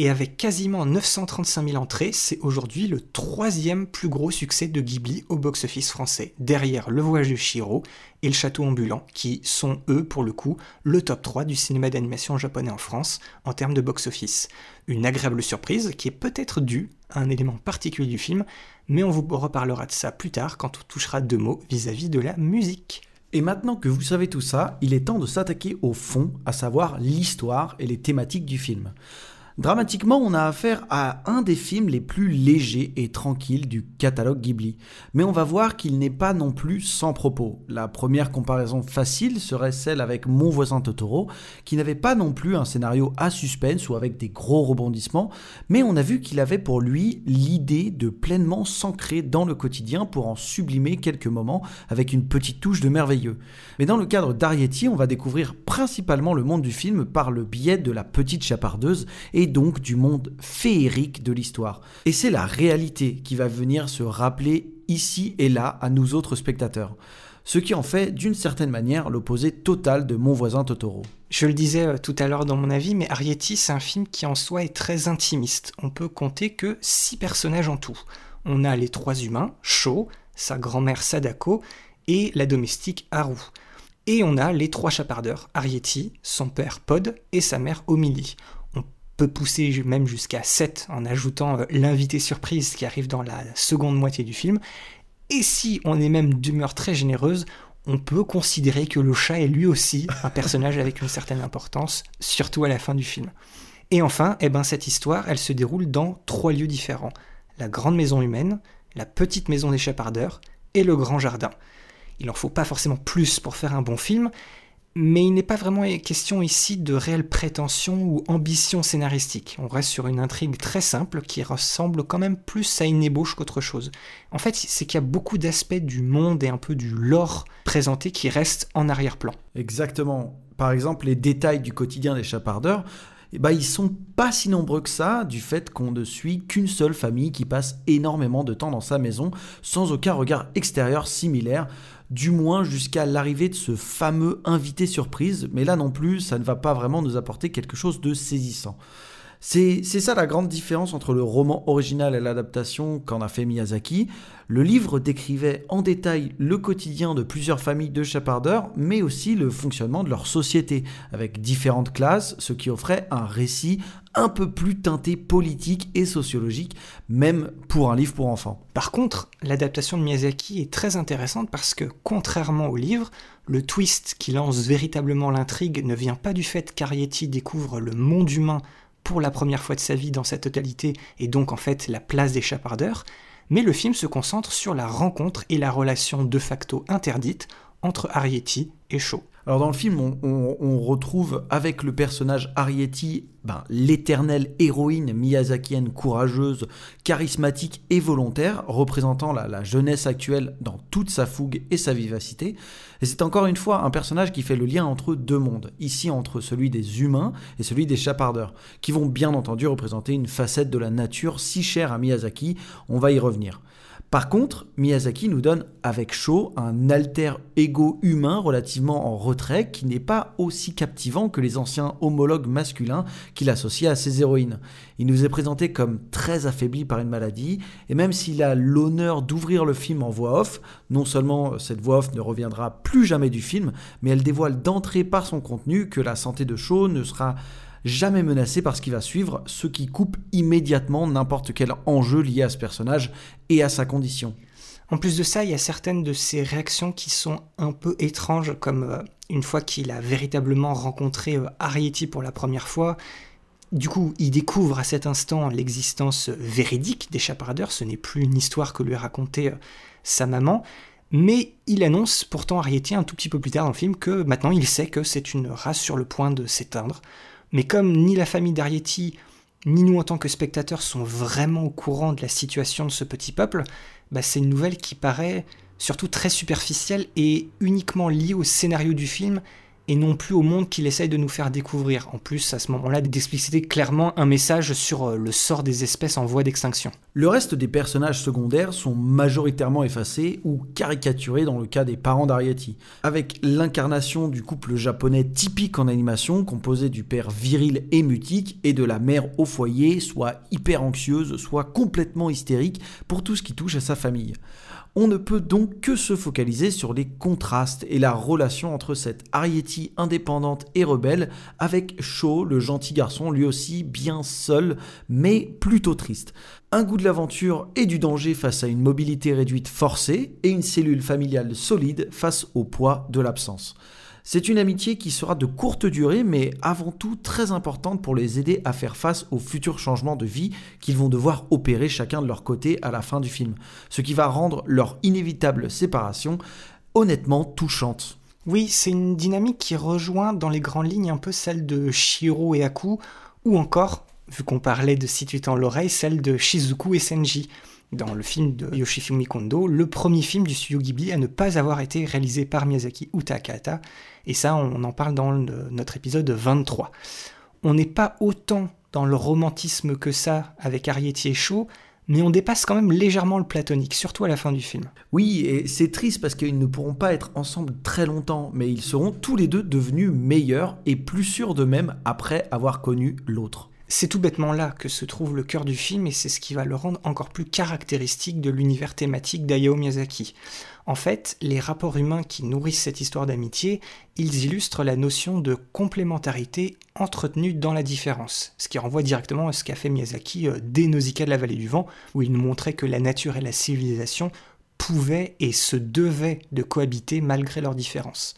et avec quasiment 935 000 entrées, c'est aujourd'hui le troisième plus gros succès de Ghibli au box-office français, derrière Le Voyage de Shiro et Le Château Ambulant, qui sont eux, pour le coup, le top 3 du cinéma d'animation japonais en France en termes de box-office. Une agréable surprise qui est peut-être due à un élément particulier du film, mais on vous reparlera de ça plus tard quand on touchera deux mots vis-à-vis -vis de la musique. Et maintenant que vous savez tout ça, il est temps de s'attaquer au fond, à savoir l'histoire et les thématiques du film. Dramatiquement, on a affaire à un des films les plus légers et tranquilles du catalogue Ghibli. Mais on va voir qu'il n'est pas non plus sans propos. La première comparaison facile serait celle avec Mon voisin Totoro, qui n'avait pas non plus un scénario à suspense ou avec des gros rebondissements, mais on a vu qu'il avait pour lui l'idée de pleinement s'ancrer dans le quotidien pour en sublimer quelques moments avec une petite touche de merveilleux. Mais dans le cadre d'Arietti, on va découvrir principalement le monde du film par le biais de la petite chapardeuse et donc du monde féerique de l'histoire. Et c'est la réalité qui va venir se rappeler ici et là à nous autres spectateurs. Ce qui en fait d'une certaine manière l'opposé total de Mon voisin Totoro. Je le disais euh, tout à l'heure dans mon avis, mais Arietti, c'est un film qui en soi est très intimiste. On peut compter que six personnages en tout. On a les trois humains, Sho, sa grand-mère Sadako et la domestique Haru. Et on a les trois chapardeurs, Arietti, son père Pod et sa mère Omili pousser même jusqu'à 7 en ajoutant euh, l'invité surprise qui arrive dans la seconde moitié du film. Et si on est même d'humeur très généreuse, on peut considérer que le chat est lui aussi un personnage avec une certaine importance, surtout à la fin du film. Et enfin, eh ben, cette histoire, elle se déroule dans trois lieux différents. La grande maison humaine, la petite maison des chapardeurs et le grand jardin. Il en faut pas forcément plus pour faire un bon film, Mais il n'est pas vraiment question ici de réelle prétention ou ambition scénaristique. On reste sur une intrigue très simple qui ressemble quand même plus à une ébauche qu'autre chose. En fait, c'est qu'il y a beaucoup d'aspects du monde et un peu du lore présenté qui restent en arrière-plan. Exactement. Par exemple, les détails du quotidien des chapardeurs, eh ben, ils sont pas si nombreux que ça du fait qu'on ne suit qu'une seule famille qui passe énormément de temps dans sa maison sans aucun regard extérieur similaire du moins jusqu'à l'arrivée de ce fameux invité surprise, mais là non plus, ça ne va pas vraiment nous apporter quelque chose de saisissant. C'est ça la grande différence entre le roman original et l'adaptation qu'en a fait Miyazaki. Le livre décrivait en détail le quotidien de plusieurs familles de chapardeurs, mais aussi le fonctionnement de leur société, avec différentes classes, ce qui offrait un récit un peu plus teinté politique et sociologique, même pour un livre pour enfants. Par contre, l'adaptation de Miyazaki est très intéressante parce que, contrairement au livre, le twist qui lance véritablement l'intrigue ne vient pas du fait qu'Arietti découvre le monde humain pour la première fois de sa vie dans sa totalité et donc en fait la place des chapardeurs, mais le film se concentre sur la rencontre et la relation de facto interdite entre Arietti et Shaw. Alors dans le film, on, retrouve avec le personnage Arietti ben, l'éternelle héroïne miyazakienne courageuse, charismatique et volontaire, représentant la, jeunesse actuelle dans toute sa fougue et sa vivacité. Et c'est encore une fois un personnage qui fait le lien entre deux mondes, ici entre celui des humains et celui des chapardeurs, qui vont bien entendu représenter une facette de la nature si chère à Miyazaki, on va y revenir. Par contre, Miyazaki nous donne avec Sho un alter ego humain relativement en retrait qui n'est pas aussi captivant que les anciens homologues masculins qu'il associait à ses héroïnes. Il nous est présenté comme très affaibli par une maladie, et même s'il a l'honneur d'ouvrir le film en voix off, non seulement cette voix off ne reviendra plus jamais du film, mais elle dévoile d'entrée par son contenu que la santé de Shaw ne sera jamais menacé par ce qui va suivre, ce qui coupe immédiatement n'importe quel enjeu lié à ce personnage et à sa condition. En plus de ça, il y a certaines de ses réactions qui sont un peu étranges, comme euh, une fois qu'il a véritablement rencontré euh, pour la première fois. Du coup, il découvre à cet instant l'existence véridique des chaparadeurs, ce n'est plus une histoire que lui a racontée euh, sa maman, mais il annonce pourtant Arietti un tout petit peu plus tard dans le film que maintenant il sait que c'est une race sur le point de s'éteindre. Mais comme ni la famille d'Arietti, ni nous en tant que spectateurs sont vraiment au courant de la situation de ce petit peuple, bah c'est une nouvelle qui paraît surtout très superficielle et uniquement liée au scénario du film et non plus au monde qu'il essaye de nous faire découvrir. En plus, à ce moment-là, d'expliciter clairement un message sur euh, le sort des espèces en voie d'extinction. Le reste des personnages secondaires sont majoritairement effacés ou caricaturés dans le cas des parents d'Arietti, avec l'incarnation du couple japonais typique en animation, composé du père viril et mutique et de la mère au foyer, soit hyper anxieuse, soit complètement hystérique pour tout ce qui touche à sa famille. On ne peut donc que se focaliser sur les contrastes et la relation entre cette Arietti indépendante et rebelle avec Shaw, le gentil garçon, lui aussi bien seul, mais plutôt triste. Un goût de l'aventure et du danger face à une mobilité réduite forcée et une cellule familiale solide face au poids de l'absence. C'est une amitié qui sera de courte durée, mais avant tout très importante pour les aider à faire face aux futurs changements de vie qu'ils vont devoir opérer chacun de leur côté à la fin du film, ce qui va rendre leur inévitable séparation honnêtement touchante. Oui, c'est une dynamique qui rejoint dans les grandes lignes un peu celle de Shiro et Aku, ou encore, vu qu'on parlait de situer en l'oreille, celle de Shizuku et Senji dans le film de Yoshifumi Kondo, le premier film du studio Ghibli à ne pas avoir été réalisé par Miyazaki ou et ça on en parle dans notre épisode 23. On n'est pas autant dans le romantisme que ça avec Arietti et mais on dépasse quand même légèrement le platonique, surtout à la fin du film. Oui, et c'est triste parce qu'ils ne pourront pas être ensemble très longtemps, mais ils seront tous les deux devenus meilleurs et plus sûrs d'eux-mêmes après avoir connu l'autre. C'est tout bêtement là que se trouve le cœur du film et c'est ce qui va le rendre encore plus caractéristique de l'univers thématique d'Ayao Miyazaki. En fait, les rapports humains qui nourrissent cette histoire d'amitié, ils illustrent la notion de complémentarité entretenue dans la différence, ce qui renvoie directement à ce qu'a fait Miyazaki euh, dès Nausicaa de la vallée du vent, où il nous montrait que la nature et la civilisation pouvaient et se devaient de cohabiter malgré leurs différences.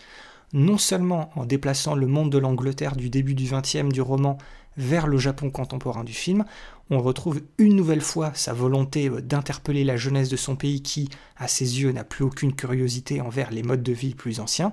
Non seulement en déplaçant le monde de l'Angleterre du début du XXe du roman vers le Japon contemporain du film, on retrouve une nouvelle fois sa volonté euh, d'interpeller la jeunesse de son pays qui, à ses yeux, n'a plus aucune curiosité envers les modes de vie plus anciens,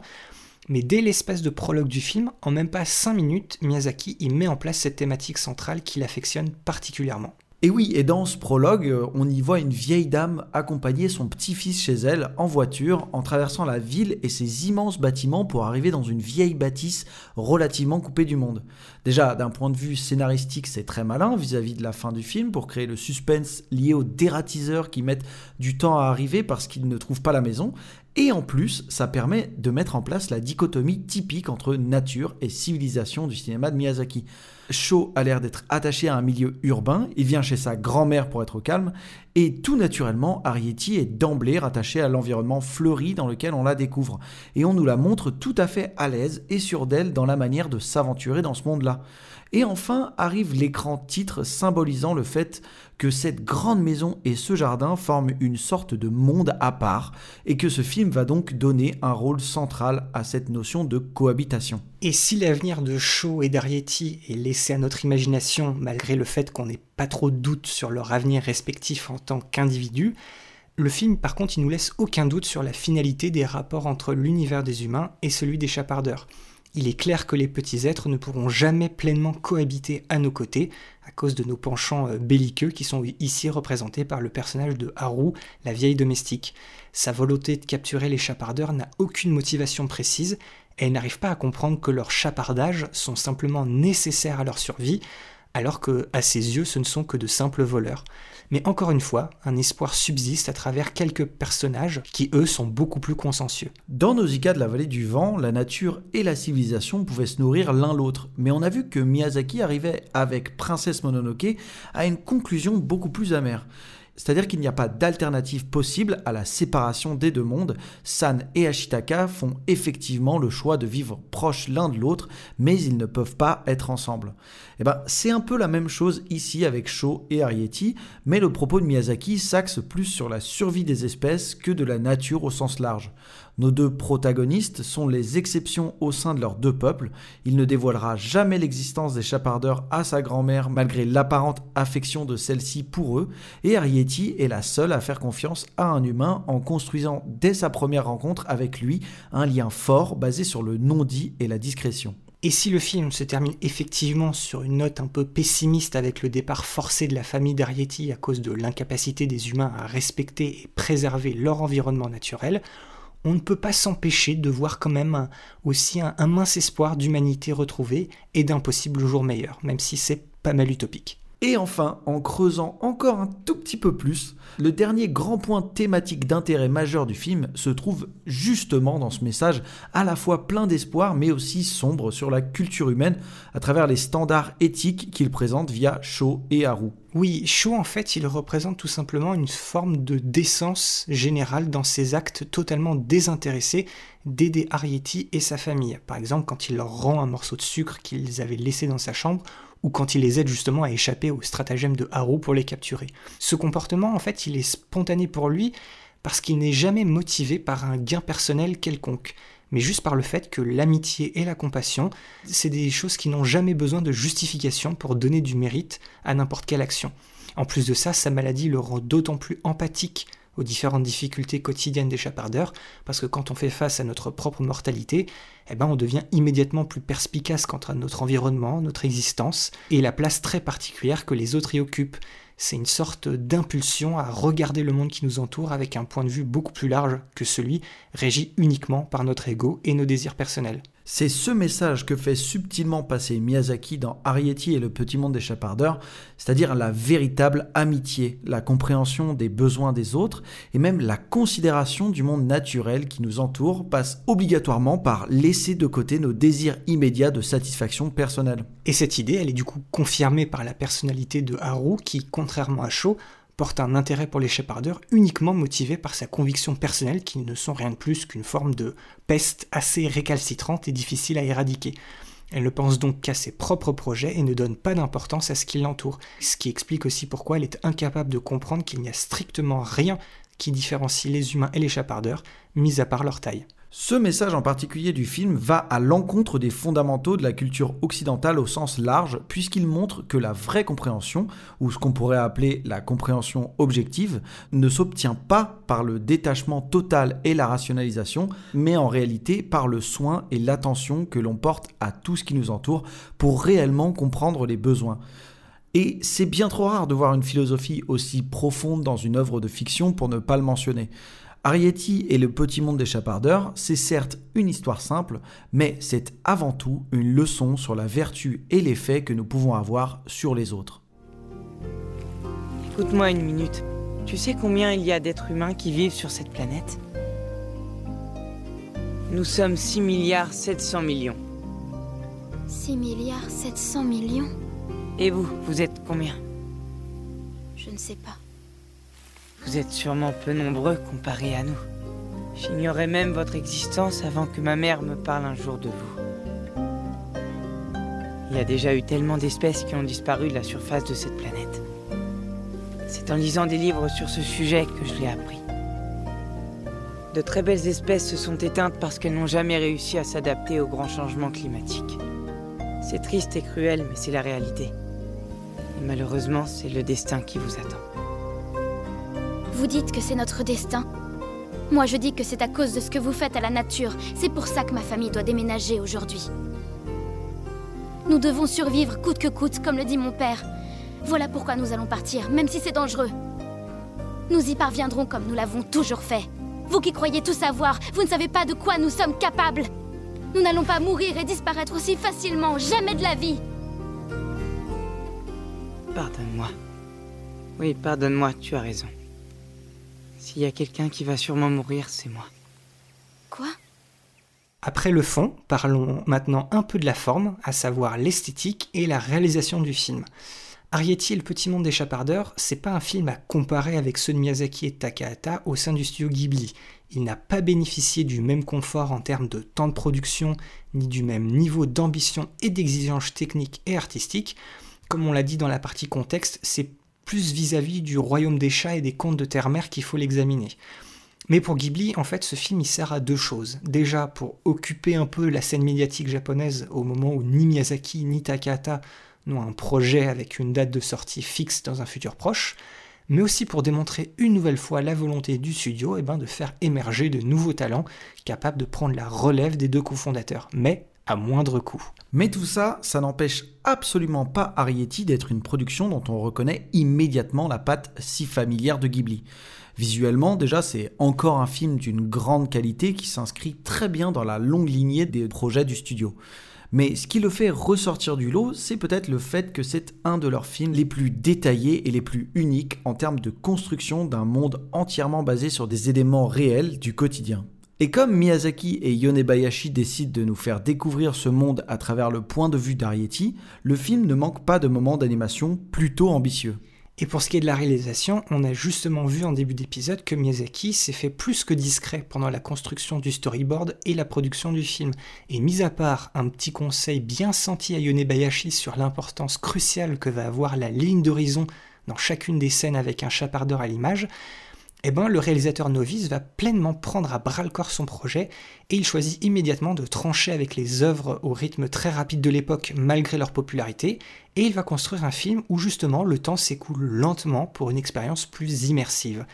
Mais dès l'espace de prologue du film, en même pas 5 minutes, Miyazaki y met en place cette thématique centrale qu'il affectionne particulièrement. Et oui, et dans ce prologue, euh, on y voit une vieille dame accompagner son petit-fils chez elle en voiture en traversant la ville et ses immenses bâtiments pour arriver dans une vieille bâtisse relativement coupée du monde. Déjà, d'un point de vue scénaristique, c'est très malin vis-à-vis de la fin du film pour créer le suspense lié aux dératiseurs qui mettent du temps à arriver parce qu'ils ne trouvent pas la maison. Et en plus, ça permet de mettre en place la dichotomie typique entre nature et civilisation du cinéma de Miyazaki. Sho a l'air d'être attaché à un milieu urbain, il vient chez sa grand-mère pour être au calme, et tout naturellement, Arietti est d'emblée rattaché à l'environnement fleuri dans lequel on la découvre. Et on nous la montre tout à fait à l'aise et sûre d'elle dans la manière de s'aventurer dans ce monde-là. Et enfin arrive l'écran titre symbolisant le fait que cette grande maison et ce jardin forment une sorte de monde à part, et que ce film va donc donner un rôle central à cette notion de cohabitation. Et si l'avenir de Shaw et d'Arietti est laissé à notre imagination, malgré le fait qu'on n'ait pas trop de doute sur leur avenir respectif en tant qu'individus, le film, par contre, il nous laisse aucun doute sur la finalité des rapports entre l'univers des humains et celui des chapardeurs il est clair que les petits êtres ne pourront jamais pleinement cohabiter à nos côtés à cause de nos penchants euh, belliqueux qui sont ici représentés par le personnage de Haru, la vieille domestique. Sa volonté de capturer les chapardeurs n'a aucune motivation précise et elle n'arrive pas à comprendre que leurs chapardages sont simplement nécessaires à leur survie, alors que, à ses yeux, ce ne sont que de simples voleurs. Mais encore une fois, un espoir subsiste à travers quelques personnages qui, eux, sont beaucoup plus consensueux. Dans Nausicaa de la vallée du vent, la nature et la civilisation pouvaient se nourrir l'un l'autre, mais on a vu que Miyazaki arrivait avec Princesse Mononoke à une conclusion beaucoup plus amère. C'est-à-dire qu'il n'y a pas d'alternative possible à la séparation des deux mondes. San et Ashitaka font effectivement le choix de vivre proches l'un de l'autre, mais ils ne peuvent pas être ensemble. Et eh ben, c'est un peu la même chose ici avec Sho et Arietti, mais le propos de Miyazaki s'axe plus sur la survie des espèces que de la nature au sens large. Nos deux protagonistes sont les exceptions au sein de leurs deux peuples. Il ne dévoilera jamais l'existence des chapardeurs à sa grand-mère malgré l'apparente affection de celle-ci pour eux, et Arietti est la seule à faire confiance à un humain en construisant dès sa première rencontre avec lui un lien fort basé sur le non-dit et la discrétion. Et si le film se termine effectivement sur une note un peu pessimiste avec le départ forcé de la famille d'Arietti à cause de l'incapacité des humains à respecter et préserver leur environnement naturel, on ne peut pas s'empêcher de voir quand même aussi un, mince espoir d'humanité retrouvée et d'un possible jour meilleur, même si c'est pas mal utopique. Et enfin, en creusant encore un tout petit peu plus, le dernier grand point thématique d'intérêt majeur du film se trouve justement dans ce message à la fois plein d'espoir mais aussi sombre sur la culture humaine à travers les standards éthiques qu'il présente via Sho et Haru. Oui, Sho en fait il représente tout simplement une forme de décence générale dans ses actes totalement désintéressés d'aider Arietti et sa famille. Par exemple quand il leur rend un morceau de sucre qu'ils avaient laissé dans sa chambre ou quand il les aide justement à échapper au stratagème de Haru pour les capturer. Ce comportement, en fait, il est spontané pour lui parce qu'il n'est jamais motivé par un gain personnel quelconque, mais juste par le fait que l'amitié et la compassion, c'est des choses qui n'ont jamais besoin de justification pour donner du mérite à n'importe quelle action. En plus de ça, sa maladie le rend d'autant plus empathique aux différentes difficultés quotidiennes des chapardeurs, parce que quand on fait face à notre propre mortalité, eh ben on devient immédiatement plus perspicace quant à notre environnement, notre existence, et la place très particulière que les autres y occupent. C'est une sorte d'impulsion à regarder le monde qui nous entoure avec un point de vue beaucoup plus large que celui régi uniquement par notre ego et nos désirs personnels. C'est ce message que fait subtilement passer Miyazaki dans Arietti et le petit monde des chapardeurs, c'est-à-dire la véritable amitié, la compréhension des besoins des autres et même la considération du monde naturel qui nous entoure passe obligatoirement par laisser de côté nos désirs immédiats de satisfaction personnelle. Et cette idée, elle est du coup confirmée par la personnalité de Haru qui, contrairement à Sho, porte un intérêt pour les chapardeurs uniquement motivé par sa conviction personnelle qu'ils ne sont rien de plus qu'une forme de peste assez récalcitrante et difficile à éradiquer. Elle ne pense donc qu'à ses propres projets et ne donne pas d'importance à ce qui l'entoure, ce qui explique aussi pourquoi elle est incapable de comprendre qu'il n'y a strictement rien qui différencie les humains et les chapardeurs, mis à part leur taille. Ce message en particulier du film va à l'encontre des fondamentaux de la culture occidentale au sens large, puisqu'il montre que la vraie compréhension, ou ce qu'on pourrait appeler la compréhension objective, ne s'obtient pas par le détachement total et la rationalisation, mais en réalité par le soin et l'attention que l'on porte à tout ce qui nous entoure pour réellement comprendre les besoins. Et c'est bien trop rare de voir une philosophie aussi profonde dans une œuvre de fiction pour ne pas le mentionner. Arietti et le petit monde des chapardeurs, c'est certes une histoire simple, mais c'est avant tout une leçon sur la vertu et l'effet que nous pouvons avoir sur les autres. Écoute-moi une minute. Tu sais combien il y a d'êtres humains qui vivent sur cette planète? Nous sommes 6 milliards 700 millions. 6 milliards 700 millions? Et vous, vous êtes combien? Je ne sais pas. Vous êtes sûrement peu nombreux comparé à nous. J'ignorais même votre existence avant que ma mère me parle un jour de vous. Il y a déjà eu tellement d'espèces qui ont disparu de la surface de cette planète. C'est en lisant des livres sur ce sujet que je l'ai appris. De très belles espèces se sont éteintes parce qu'elles n'ont jamais réussi à s'adapter aux grands changements climatiques. C'est triste et cruel, mais c'est la réalité. Et malheureusement, c'est le destin qui vous attend. Vous dites que c'est notre destin. Moi, je dis que c'est à cause de ce que vous faites à la nature. C'est pour ça que ma famille doit déménager aujourd'hui. Nous devons survivre coûte que coûte, comme le dit mon père. Voilà pourquoi nous allons partir, même si c'est dangereux. Nous y parviendrons comme nous l'avons toujours fait. Vous qui croyez tout savoir, vous ne savez pas de quoi nous sommes capables. Nous n'allons pas mourir et disparaître aussi facilement, jamais de la vie. Pardonne-moi. Oui, pardonne-moi, tu as raison. S'il y a quelqu'un qui va sûrement mourir, c'est moi. Quoi? Après le fond, parlons maintenant un peu de la forme, à savoir l'esthétique et la réalisation du film. Arietti et le petit monde des chapardeurs, c'est pas un film à comparer avec ceux de Miyazaki et Takahata au sein du studio Ghibli. Il n'a pas bénéficié du même confort en termes de temps de production, ni du même niveau d'ambition et d'exigence technique et artistique. Comme on l'a dit dans la partie contexte, c'est plus vis-à-vis du royaume des chats et des contes de terre-mère qu'il faut l'examiner. Mais pour Ghibli, en fait, ce film il sert à deux choses. Déjà, pour occuper un peu la scène médiatique japonaise au moment où ni Miyazaki ni Takahata n'ont un projet avec une date de sortie fixe dans un futur proche, mais aussi pour démontrer une nouvelle fois la volonté du studio eh ben, de faire émerger de nouveaux talents capables de prendre la relève des deux cofondateurs, mais à moindre coût. Mais tout ça, ça n'empêche absolument pas Arietti d'être une production dont on reconnaît immédiatement la patte si familière de Ghibli. Visuellement, déjà, c'est encore un film d'une grande qualité qui s'inscrit très bien dans la longue lignée des projets du studio. Mais ce qui le fait ressortir du lot, c'est peut-être le fait que c'est un de leurs films les plus détaillés et les plus uniques en termes de construction d'un monde entièrement basé sur des éléments réels du quotidien. Et comme Miyazaki et Yonebayashi décident de nous faire découvrir ce monde à travers le point de vue d'Arietti, le film ne manque pas de moments d'animation plutôt ambitieux. Et pour ce qui est de la réalisation, on a justement vu en début d'épisode que Miyazaki s'est fait plus que discret pendant la construction du storyboard et la production du film. Et mis à part un petit conseil bien senti à Yonebayashi sur l'importance cruciale que va avoir la ligne d'horizon dans chacune des scènes avec un chapardeur à l'image, eh ben, le réalisateur novice va pleinement prendre à bras le corps son projet et il choisit immédiatement de trancher avec les œuvres au rythme très rapide de l'époque malgré leur popularité et il va construire un film où justement le temps s'écoule lentement pour une expérience plus immersive.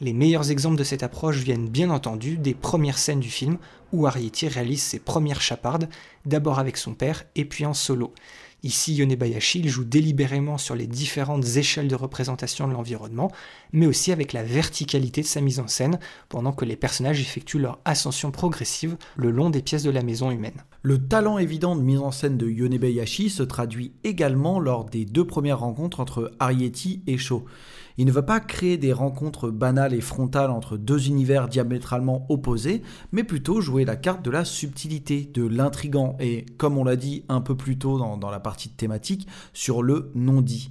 Les meilleurs exemples de cette approche viennent bien entendu des premières scènes du film où Arietti réalise ses premières chapardes, d'abord avec son père et puis en solo. Ici, Yonebayashi il joue délibérément sur les différentes échelles de représentation de l'environnement, mais aussi avec la verticalité de sa mise en scène, pendant que les personnages effectuent leur ascension progressive le long des pièces de la maison humaine. Le talent évident de mise en scène de Yonebayashi se traduit également lors des deux premières rencontres entre Arietti et Sho. Il ne veut pas créer des rencontres banales et frontales entre deux univers diamétralement opposés, mais plutôt jouer la carte de la subtilité, de l'intrigant et, comme on l'a dit un peu plus tôt dans, la partie thématique, sur le non-dit.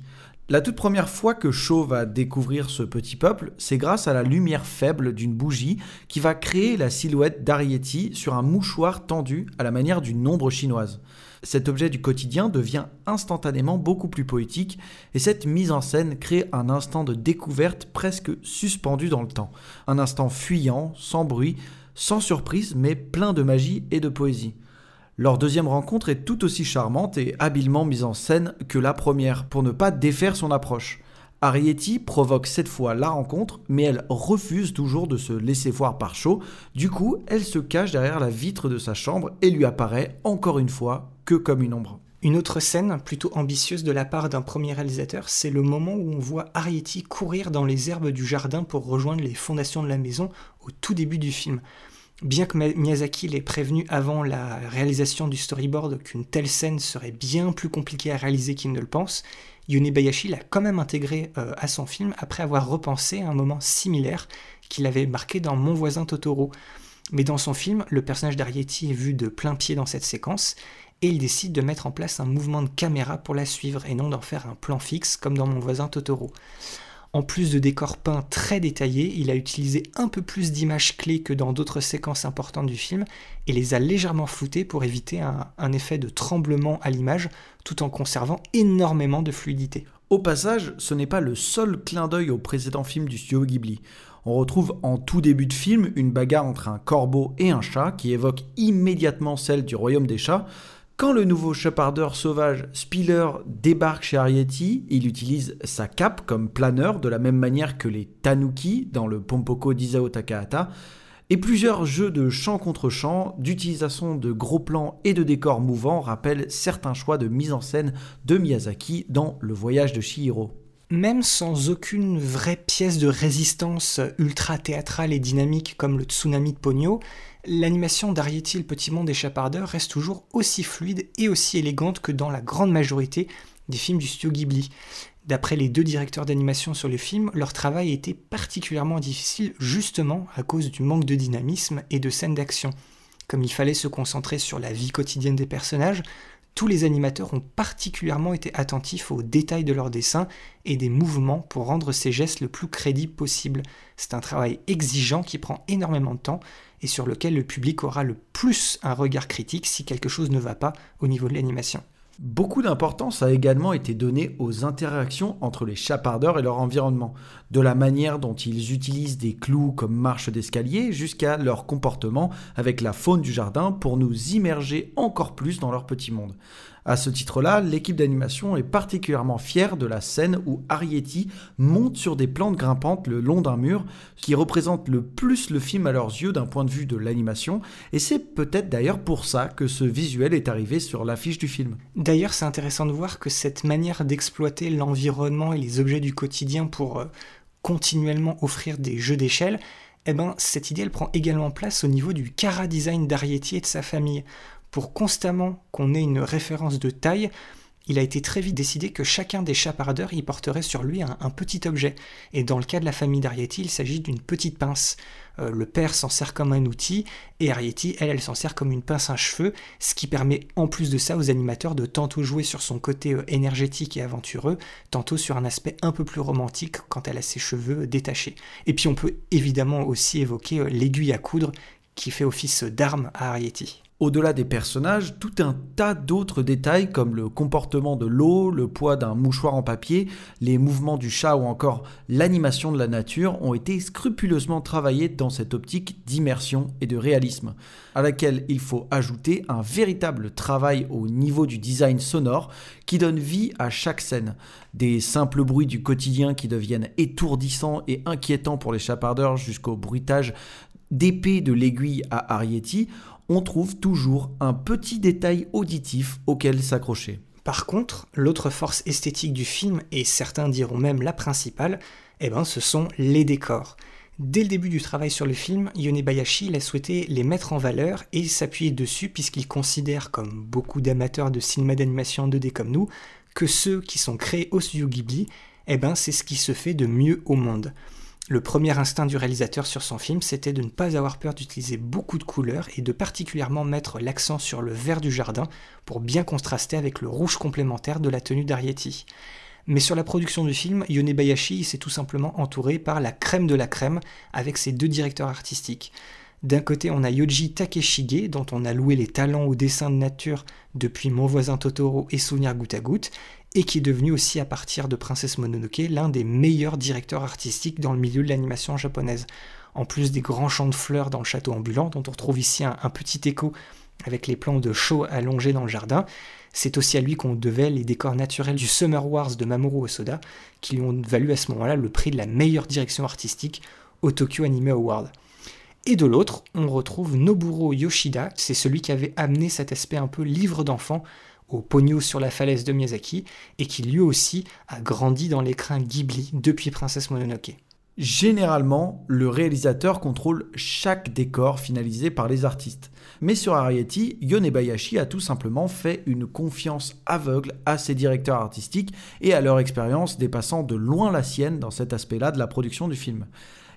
La toute première fois que Shaw va découvrir ce petit peuple, c'est grâce à la lumière faible d'une bougie qui va créer la silhouette d'Arietti sur un mouchoir tendu à la manière d'une ombre chinoise. Cet objet du quotidien devient instantanément beaucoup plus poétique et cette mise en scène crée un instant de découverte presque suspendu dans le temps. Un instant fuyant, sans bruit, sans surprise, mais plein de magie et de poésie. Leur deuxième rencontre est tout aussi charmante et habilement mise en scène que la première, pour ne pas défaire son approche. Arietti provoque cette fois la rencontre, mais elle refuse toujours de se laisser voir par Shaw. Du coup, elle se cache derrière la vitre de sa chambre et lui apparaît, encore une fois, comme une ombre. Une autre scène plutôt ambitieuse de la part d'un premier réalisateur, c'est le moment où on voit Arietti courir dans les herbes du jardin pour rejoindre les fondations de la maison au tout début du film. Bien que Miyazaki l'ait prévenu avant la réalisation du storyboard qu'une telle scène serait bien plus compliquée à réaliser qu'il ne le pense, Yonebayashi l'a quand même intégré euh, à son film après avoir repensé à un moment similaire qu'il avait marqué dans Mon voisin Totoro. Mais dans son film, le personnage d'Arietti est vu de plein pied dans cette séquence, et il décide de mettre en place un mouvement de caméra pour la suivre et non d'en faire un plan fixe comme dans Mon voisin Totoro. En plus de décors peints très détaillés, il a utilisé un peu plus d'images clés que dans d'autres séquences importantes du film et les a légèrement floutées pour éviter un, effet de tremblement à l'image tout en conservant énormément de fluidité. Au passage, ce n'est pas le seul clin d'œil au précédent film du studio Ghibli. On retrouve en tout début de film une bagarre entre un corbeau et un chat qui évoque immédiatement celle du royaume des chats, quand le nouveau chapardeur sauvage Spiller débarque chez Arietti, il utilise sa cape comme planeur de la même manière que les tanuki dans le Pompoko d'Isao Takahata, et plusieurs jeux de champ contre champ, d'utilisation de gros plans et de décors mouvants rappellent certains choix de mise en scène de Miyazaki dans Le voyage de Shihiro. Même sans aucune vraie pièce de résistance ultra théâtrale et dynamique comme le tsunami de Pogno, l'animation d'Arietti le Petit Monde des Chapardeurs reste toujours aussi fluide et aussi élégante que dans la grande majorité des films du studio Ghibli. D'après les deux directeurs d'animation sur le film, leur travail était particulièrement difficile justement à cause du manque de dynamisme et de scènes d'action. Comme il fallait se concentrer sur la vie quotidienne des personnages, tous les animateurs ont particulièrement été attentifs aux détails de leurs dessins et des mouvements pour rendre ces gestes le plus crédibles possible. C'est un travail exigeant qui prend énormément de temps et sur lequel le public aura le plus un regard critique si quelque chose ne va pas au niveau de l'animation. Beaucoup d'importance a également été donnée aux interactions entre les chapardeurs et leur environnement, de la manière dont ils utilisent des clous comme marche d'escalier jusqu'à leur comportement avec la faune du jardin pour nous immerger encore plus dans leur petit monde. À ce titre-là, l'équipe d'animation est particulièrement fière de la scène où Arietti monte sur des plantes grimpantes le long d'un mur, qui représente le plus le film à leurs yeux d'un point de vue de l'animation, et c'est peut-être d'ailleurs pour ça que ce visuel est arrivé sur l'affiche du film. D'ailleurs, c'est intéressant de voir que cette manière d'exploiter l'environnement et les objets du quotidien pour euh, continuellement offrir des jeux d'échelle, eh ben, cette idée elle prend également place au niveau du cara design d'Arietti et de sa famille pour constamment qu'on ait une référence de taille, il a été très vite décidé que chacun des chapardeurs y porterait sur lui un, petit objet. Et dans le cas de la famille d'Arietti, il s'agit d'une petite pince. Euh, le père s'en sert comme un outil, et Arietti, elle, elle s'en sert comme une pince à cheveux, ce qui permet en plus de ça aux animateurs de tantôt jouer sur son côté euh, énergétique et aventureux, tantôt sur un aspect un peu plus romantique quand elle a ses cheveux détachés. Et puis on peut évidemment aussi évoquer euh, l'aiguille à coudre qui fait office d'arme à Arietti. Au-delà des personnages, tout un tas d'autres détails comme le comportement de l'eau, le poids d'un mouchoir en papier, les mouvements du chat ou encore l'animation de la nature ont été scrupuleusement travaillés dans cette optique d'immersion et de réalisme, à laquelle il faut ajouter un véritable travail au niveau du design sonore qui donne vie à chaque scène. Des simples bruits du quotidien qui deviennent étourdissants et inquiétants pour les chapardeurs jusqu'au bruitage d'épée de l'aiguille à Arietti, on trouve toujours un petit détail auditif auquel s'accrocher. Par contre, l'autre force esthétique du film, et certains diront même la principale, eh ben, ce sont les décors. Dès le début du travail sur le film, Yone Bayashi a souhaité les mettre en valeur et s'appuyer dessus puisqu'il considère, comme beaucoup d'amateurs de cinéma d'animation 2D comme nous, que ceux qui sont créés au studio Ghibli, eh ben, c'est ce qui se fait de mieux au monde. Le premier instinct du réalisateur sur son film, c'était de ne pas avoir peur d'utiliser beaucoup de couleurs et de particulièrement mettre l'accent sur le vert du jardin pour bien contraster avec le rouge complémentaire de la tenue d'Arietti. Mais sur la production du film, Yonebayashi s'est tout simplement entouré par la crème de la crème avec ses deux directeurs artistiques. D'un côté, on a Yoji Takeshige, dont on a loué les talents au dessin de nature depuis Mon voisin Totoro et Souvenir goutte à goutte, et qui est devenu aussi à partir de Princesse Mononoke l'un des meilleurs directeurs artistiques dans le milieu de l'animation japonaise. En plus des grands champs de fleurs dans le château ambulant, dont on retrouve ici un, petit écho avec les plans de show allongés dans le jardin, c'est aussi à lui qu'on devait les décors naturels du Summer Wars de Mamoru Osoda, qui lui ont valu à ce moment-là le prix de la meilleure direction artistique au Tokyo Anime Award. Et de l'autre, on retrouve Noburo Yoshida, c'est celui qui avait amené cet aspect un peu livre d'enfant au Pogno sur la falaise de Miyazaki, et qui lui aussi a grandi dans l'écrin Ghibli depuis Princesse Mononoke. Généralement, le réalisateur contrôle chaque décor finalisé par les artistes. Mais sur Ariety, Yonebayashi a tout simplement fait une confiance aveugle à ses directeurs artistiques et à leur expérience dépassant de loin la sienne dans cet aspect-là de la production du film.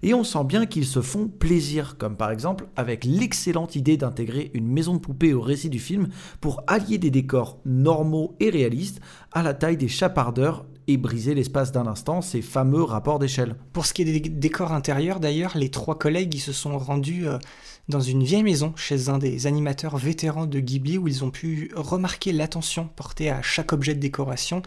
Et on sent bien qu'ils se font plaisir, comme par exemple avec l'excellente idée d'intégrer une maison de poupée au récit du film pour allier des décors normaux et réalistes à la taille des chapardeurs et briser l'espace d'un instant, ces fameux rapports d'échelle. Pour ce qui est des décors intérieurs, d'ailleurs, les trois collègues se sont rendus euh, dans une vieille maison chez un des animateurs vétérans de Ghibli où ils ont pu remarquer l'attention portée à chaque objet de décoration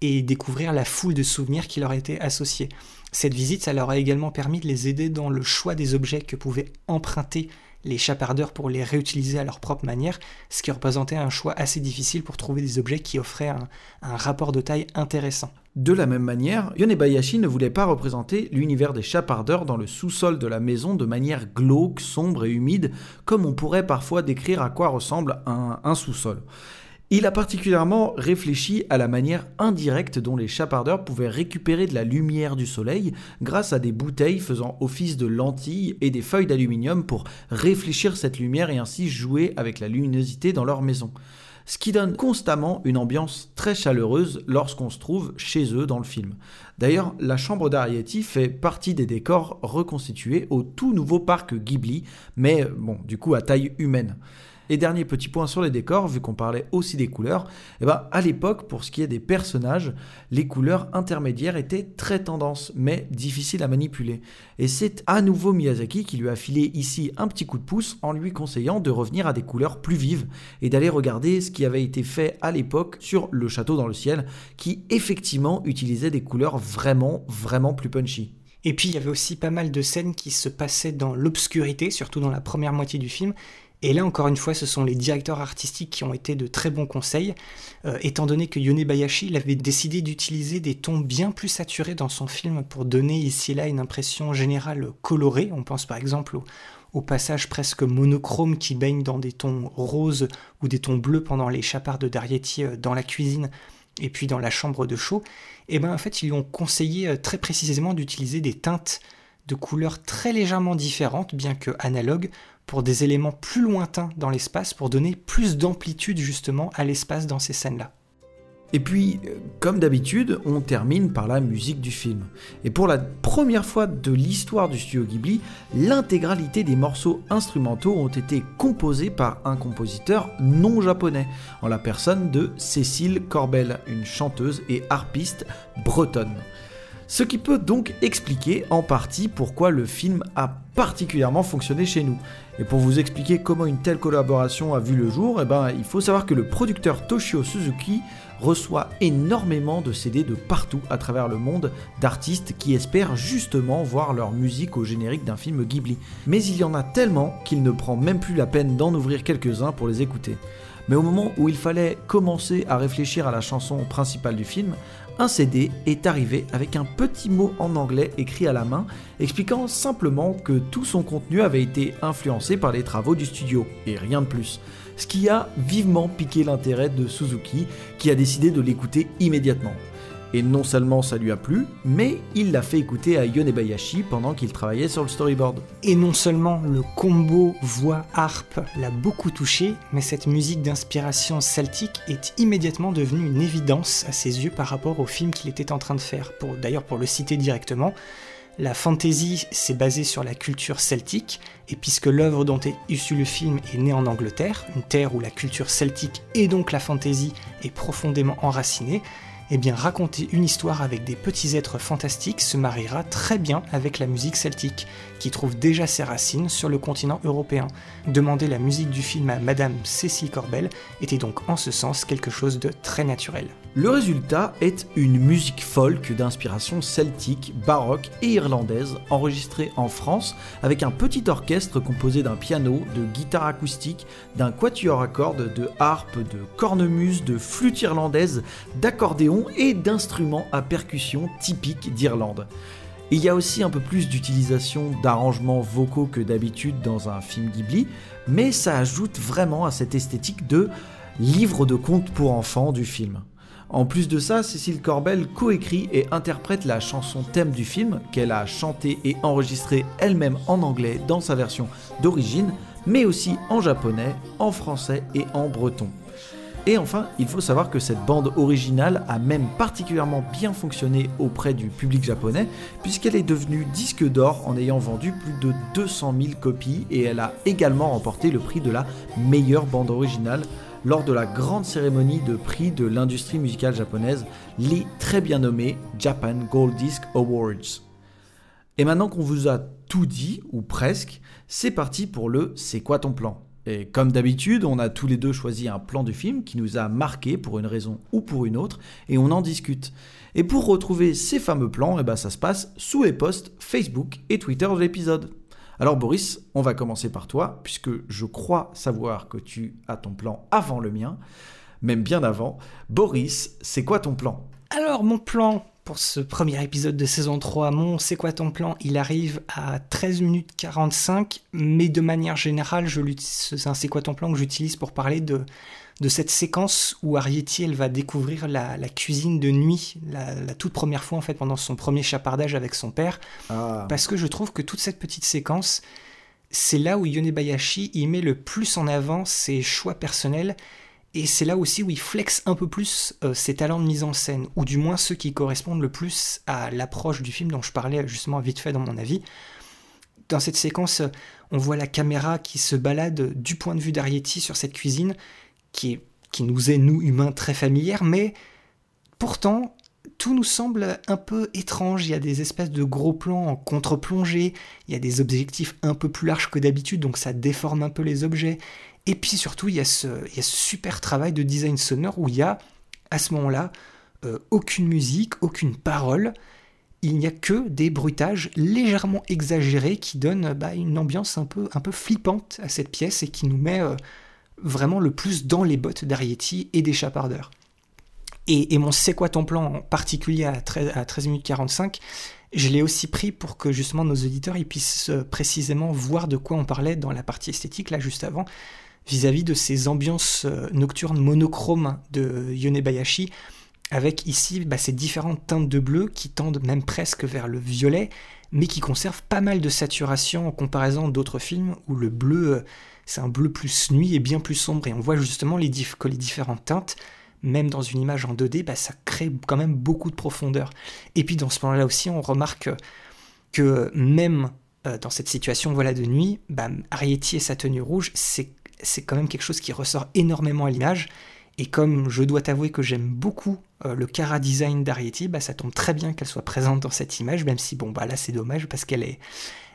et découvrir la foule de souvenirs qui leur étaient associés. Cette visite, ça leur a également permis de les aider dans le choix des objets que pouvaient emprunter les chapardeurs pour les réutiliser à leur propre manière, ce qui représentait un choix assez difficile pour trouver des objets qui offraient un, rapport de taille intéressant. De la même manière, Yonebayashi ne voulait pas représenter l'univers des chapardeurs dans le sous-sol de la maison de manière glauque, sombre et humide, comme on pourrait parfois décrire à quoi ressemble un sous-sol. Il a particulièrement réfléchi à la manière indirecte dont les chapardeurs pouvaient récupérer de la lumière du soleil grâce à des bouteilles faisant office de lentilles et des feuilles d'aluminium pour réfléchir cette lumière et ainsi jouer avec la luminosité dans leur maison. Ce qui donne constamment une ambiance très chaleureuse lorsqu'on se trouve chez eux dans le film. D'ailleurs, la chambre d'Arietti fait partie des décors reconstitués au tout nouveau parc Ghibli, mais bon, du coup à taille humaine. Et dernier petit point sur les décors, vu qu'on parlait aussi des couleurs, et eh ben, à l'époque, pour ce qui est des personnages, les couleurs intermédiaires étaient très tendance, mais difficiles à manipuler. Et c'est à nouveau Miyazaki qui lui a filé ici un petit coup de pouce en lui conseillant de revenir à des couleurs plus vives et d'aller regarder ce qui avait été fait à l'époque sur Le Château dans le ciel, qui effectivement utilisait des couleurs vraiment, vraiment plus punchy. Et puis il y avait aussi pas mal de scènes qui se passaient dans l'obscurité, surtout dans la première moitié du film, et là, encore une fois, ce sont les directeurs artistiques qui ont été de très bons conseils, euh, étant donné que Yone Bayashi avait décidé d'utiliser des tons bien plus saturés dans son film pour donner ici et là une impression générale colorée. On pense par exemple au, passage presque monochrome qui baigne dans des tons roses ou des tons bleus pendant les chapards de Darietti euh, dans la cuisine et puis dans la chambre de chaud. Et bien en fait, ils lui ont conseillé euh, très précisément d'utiliser des teintes de couleurs très légèrement différentes, bien que analogues, pour des éléments plus lointains dans l'espace, pour donner plus d'amplitude justement à l'espace dans ces scènes-là. Et puis, euh, comme d'habitude, on termine par la musique du film. Et pour la première fois de l'histoire du studio Ghibli, l'intégralité des morceaux instrumentaux ont été composés par un compositeur non japonais, en la personne de Cécile Corbel, une chanteuse et harpiste bretonne. Ce qui peut donc expliquer en partie pourquoi le film a particulièrement fonctionné chez nous. Et pour vous expliquer comment une telle collaboration a vu le jour, eh ben, il faut savoir que le producteur Toshio Suzuki reçoit énormément de CD de partout à travers le monde d'artistes qui espèrent justement voir leur musique au générique d'un film Ghibli. Mais il y en a tellement qu'il ne prend même plus la peine d'en ouvrir quelques-uns pour les écouter. Mais au moment où il fallait commencer à réfléchir à la chanson principale du film, un CD est arrivé avec un petit mot en anglais écrit à la main expliquant simplement que tout son contenu avait été influencé par les travaux du studio, et rien de plus. Ce qui a vivement piqué l'intérêt de Suzuki, qui a décidé de l'écouter immédiatement. Et non seulement ça lui a plu, mais il l'a fait écouter à Yonebayashi pendant qu'il travaillait sur le storyboard. Et non seulement le combo voix-harpe l'a beaucoup touché, mais cette musique d'inspiration celtique est immédiatement devenue une évidence à ses yeux par rapport au film qu'il était en train de faire. Pour, d'ailleurs, pour le citer directement, la fantasy s'est basée sur la culture celtique, et puisque l'œuvre dont est issu le film est née en Angleterre, une terre où la culture celtique et donc la fantasy est profondément enracinée, eh bien raconter une histoire avec des petits êtres fantastiques se mariera très bien avec la musique celtique, qui trouve déjà ses racines sur le continent européen. Demander la musique du film à Madame Cécile Corbel était donc en ce sens quelque chose de très naturel. Le résultat est une musique folk d'inspiration celtique, baroque et irlandaise, enregistrée en France avec un petit orchestre composé d'un piano, de guitare acoustique, d'un quatuor à cordes, de harpe, de cornemuse, de flûte irlandaise, d'accordéon et d'instruments à percussion typiques d'Irlande. Il y a aussi un peu plus d'utilisation d'arrangements vocaux que d'habitude dans un film Ghibli, mais ça ajoute vraiment à cette esthétique de livre de contes pour enfants du film. En plus de ça, Cécile Corbel coécrit et interprète la chanson thème du film, qu'elle a chantée et enregistrée elle-même en anglais dans sa version d'origine, mais aussi en japonais, en français et en breton. Et enfin, il faut savoir que cette bande originale a même particulièrement bien fonctionné auprès du public japonais, puisqu'elle est devenue disque d'or en ayant vendu plus de 200 000 copies, et elle a également remporté le prix de la meilleure bande originale lors de la grande cérémonie de prix de l'industrie musicale japonaise, les très bien nommés Japan Gold Disc Awards. Et maintenant qu'on vous a tout dit, ou presque, c'est parti pour le C'est quoi ton plan? Et comme d'habitude, on a tous les deux choisi un plan du film qui nous a marqué pour une raison ou pour une autre, et on en discute. Et pour retrouver ces fameux plans, et eh ben ça se passe sous les posts Facebook et Twitter de l'épisode. Alors Boris, on va commencer par toi, puisque je crois savoir que tu as ton plan avant le mien, même bien avant. Boris, c'est quoi ton plan? Alors mon plan pour ce premier épisode de saison 3, mon C'est quoi ton plan? Il arrive à 13 minutes 45, mais de manière générale, c'est un C'est quoi ton plan que j'utilise pour parler de, de cette séquence où Arietti elle va découvrir la, cuisine de nuit, la, toute première fois en fait pendant son premier chapardage avec son père, ah. parce que je trouve que toute cette petite séquence, c'est là où Yonebayashi il met le plus en avant ses choix personnels et c'est là aussi où il flexe un peu plus euh, ses talents de mise en scène, ou du moins ceux qui correspondent le plus à l'approche du film dont je parlais justement vite fait dans mon avis. Dans cette séquence, on voit la caméra qui se balade du point de vue d'Arietti sur cette cuisine, qui, qui nous est, nous, humains, très familière, mais pourtant, tout nous semble un peu étrange. Il y a des espèces de gros plans en contre-plongée, il y a des objectifs un peu plus larges que d'habitude, donc ça déforme un peu les objets. Et puis surtout, il y, a ce, super travail de design sonore où il y a, à ce moment-là, euh, aucune musique, aucune parole. Il n'y a que des bruitages légèrement exagérés qui donnent bah, une ambiance un peu, flippante à cette pièce et qui nous met euh, vraiment le plus dans les bottes d'Arietti et des chapardeurs. Et, mon C'est quoi ton plan en particulier à 13, à 13 minutes 45 je l'ai aussi pris pour que justement nos auditeurs puissent euh, précisément voir de quoi on parlait dans la partie esthétique là juste avant vis-à-vis de ces ambiances euh, nocturnes monochromes de Yonebayashi, avec ici bah, ces différentes teintes de bleu qui tendent même presque vers le violet, mais qui conservent pas mal de saturation en comparaison d'autres films où le bleu, euh, c'est un bleu plus nuit et bien plus sombre, et on voit justement les que les différentes teintes, même dans une image en 2D, bah, ça crée quand même beaucoup de profondeur. Et puis dans ce moment-là aussi, on remarque que même euh, dans cette situation voilà de nuit, bah, Arietti et sa tenue rouge, c'est c'est quand même quelque chose qui ressort énormément à l'image. Et comme je dois t'avouer que j'aime beaucoup euh, le Cara Design d'Arietti, bah, ça tombe très bien qu'elle soit présente dans cette image, même si bon bah là c'est dommage parce qu'elle est,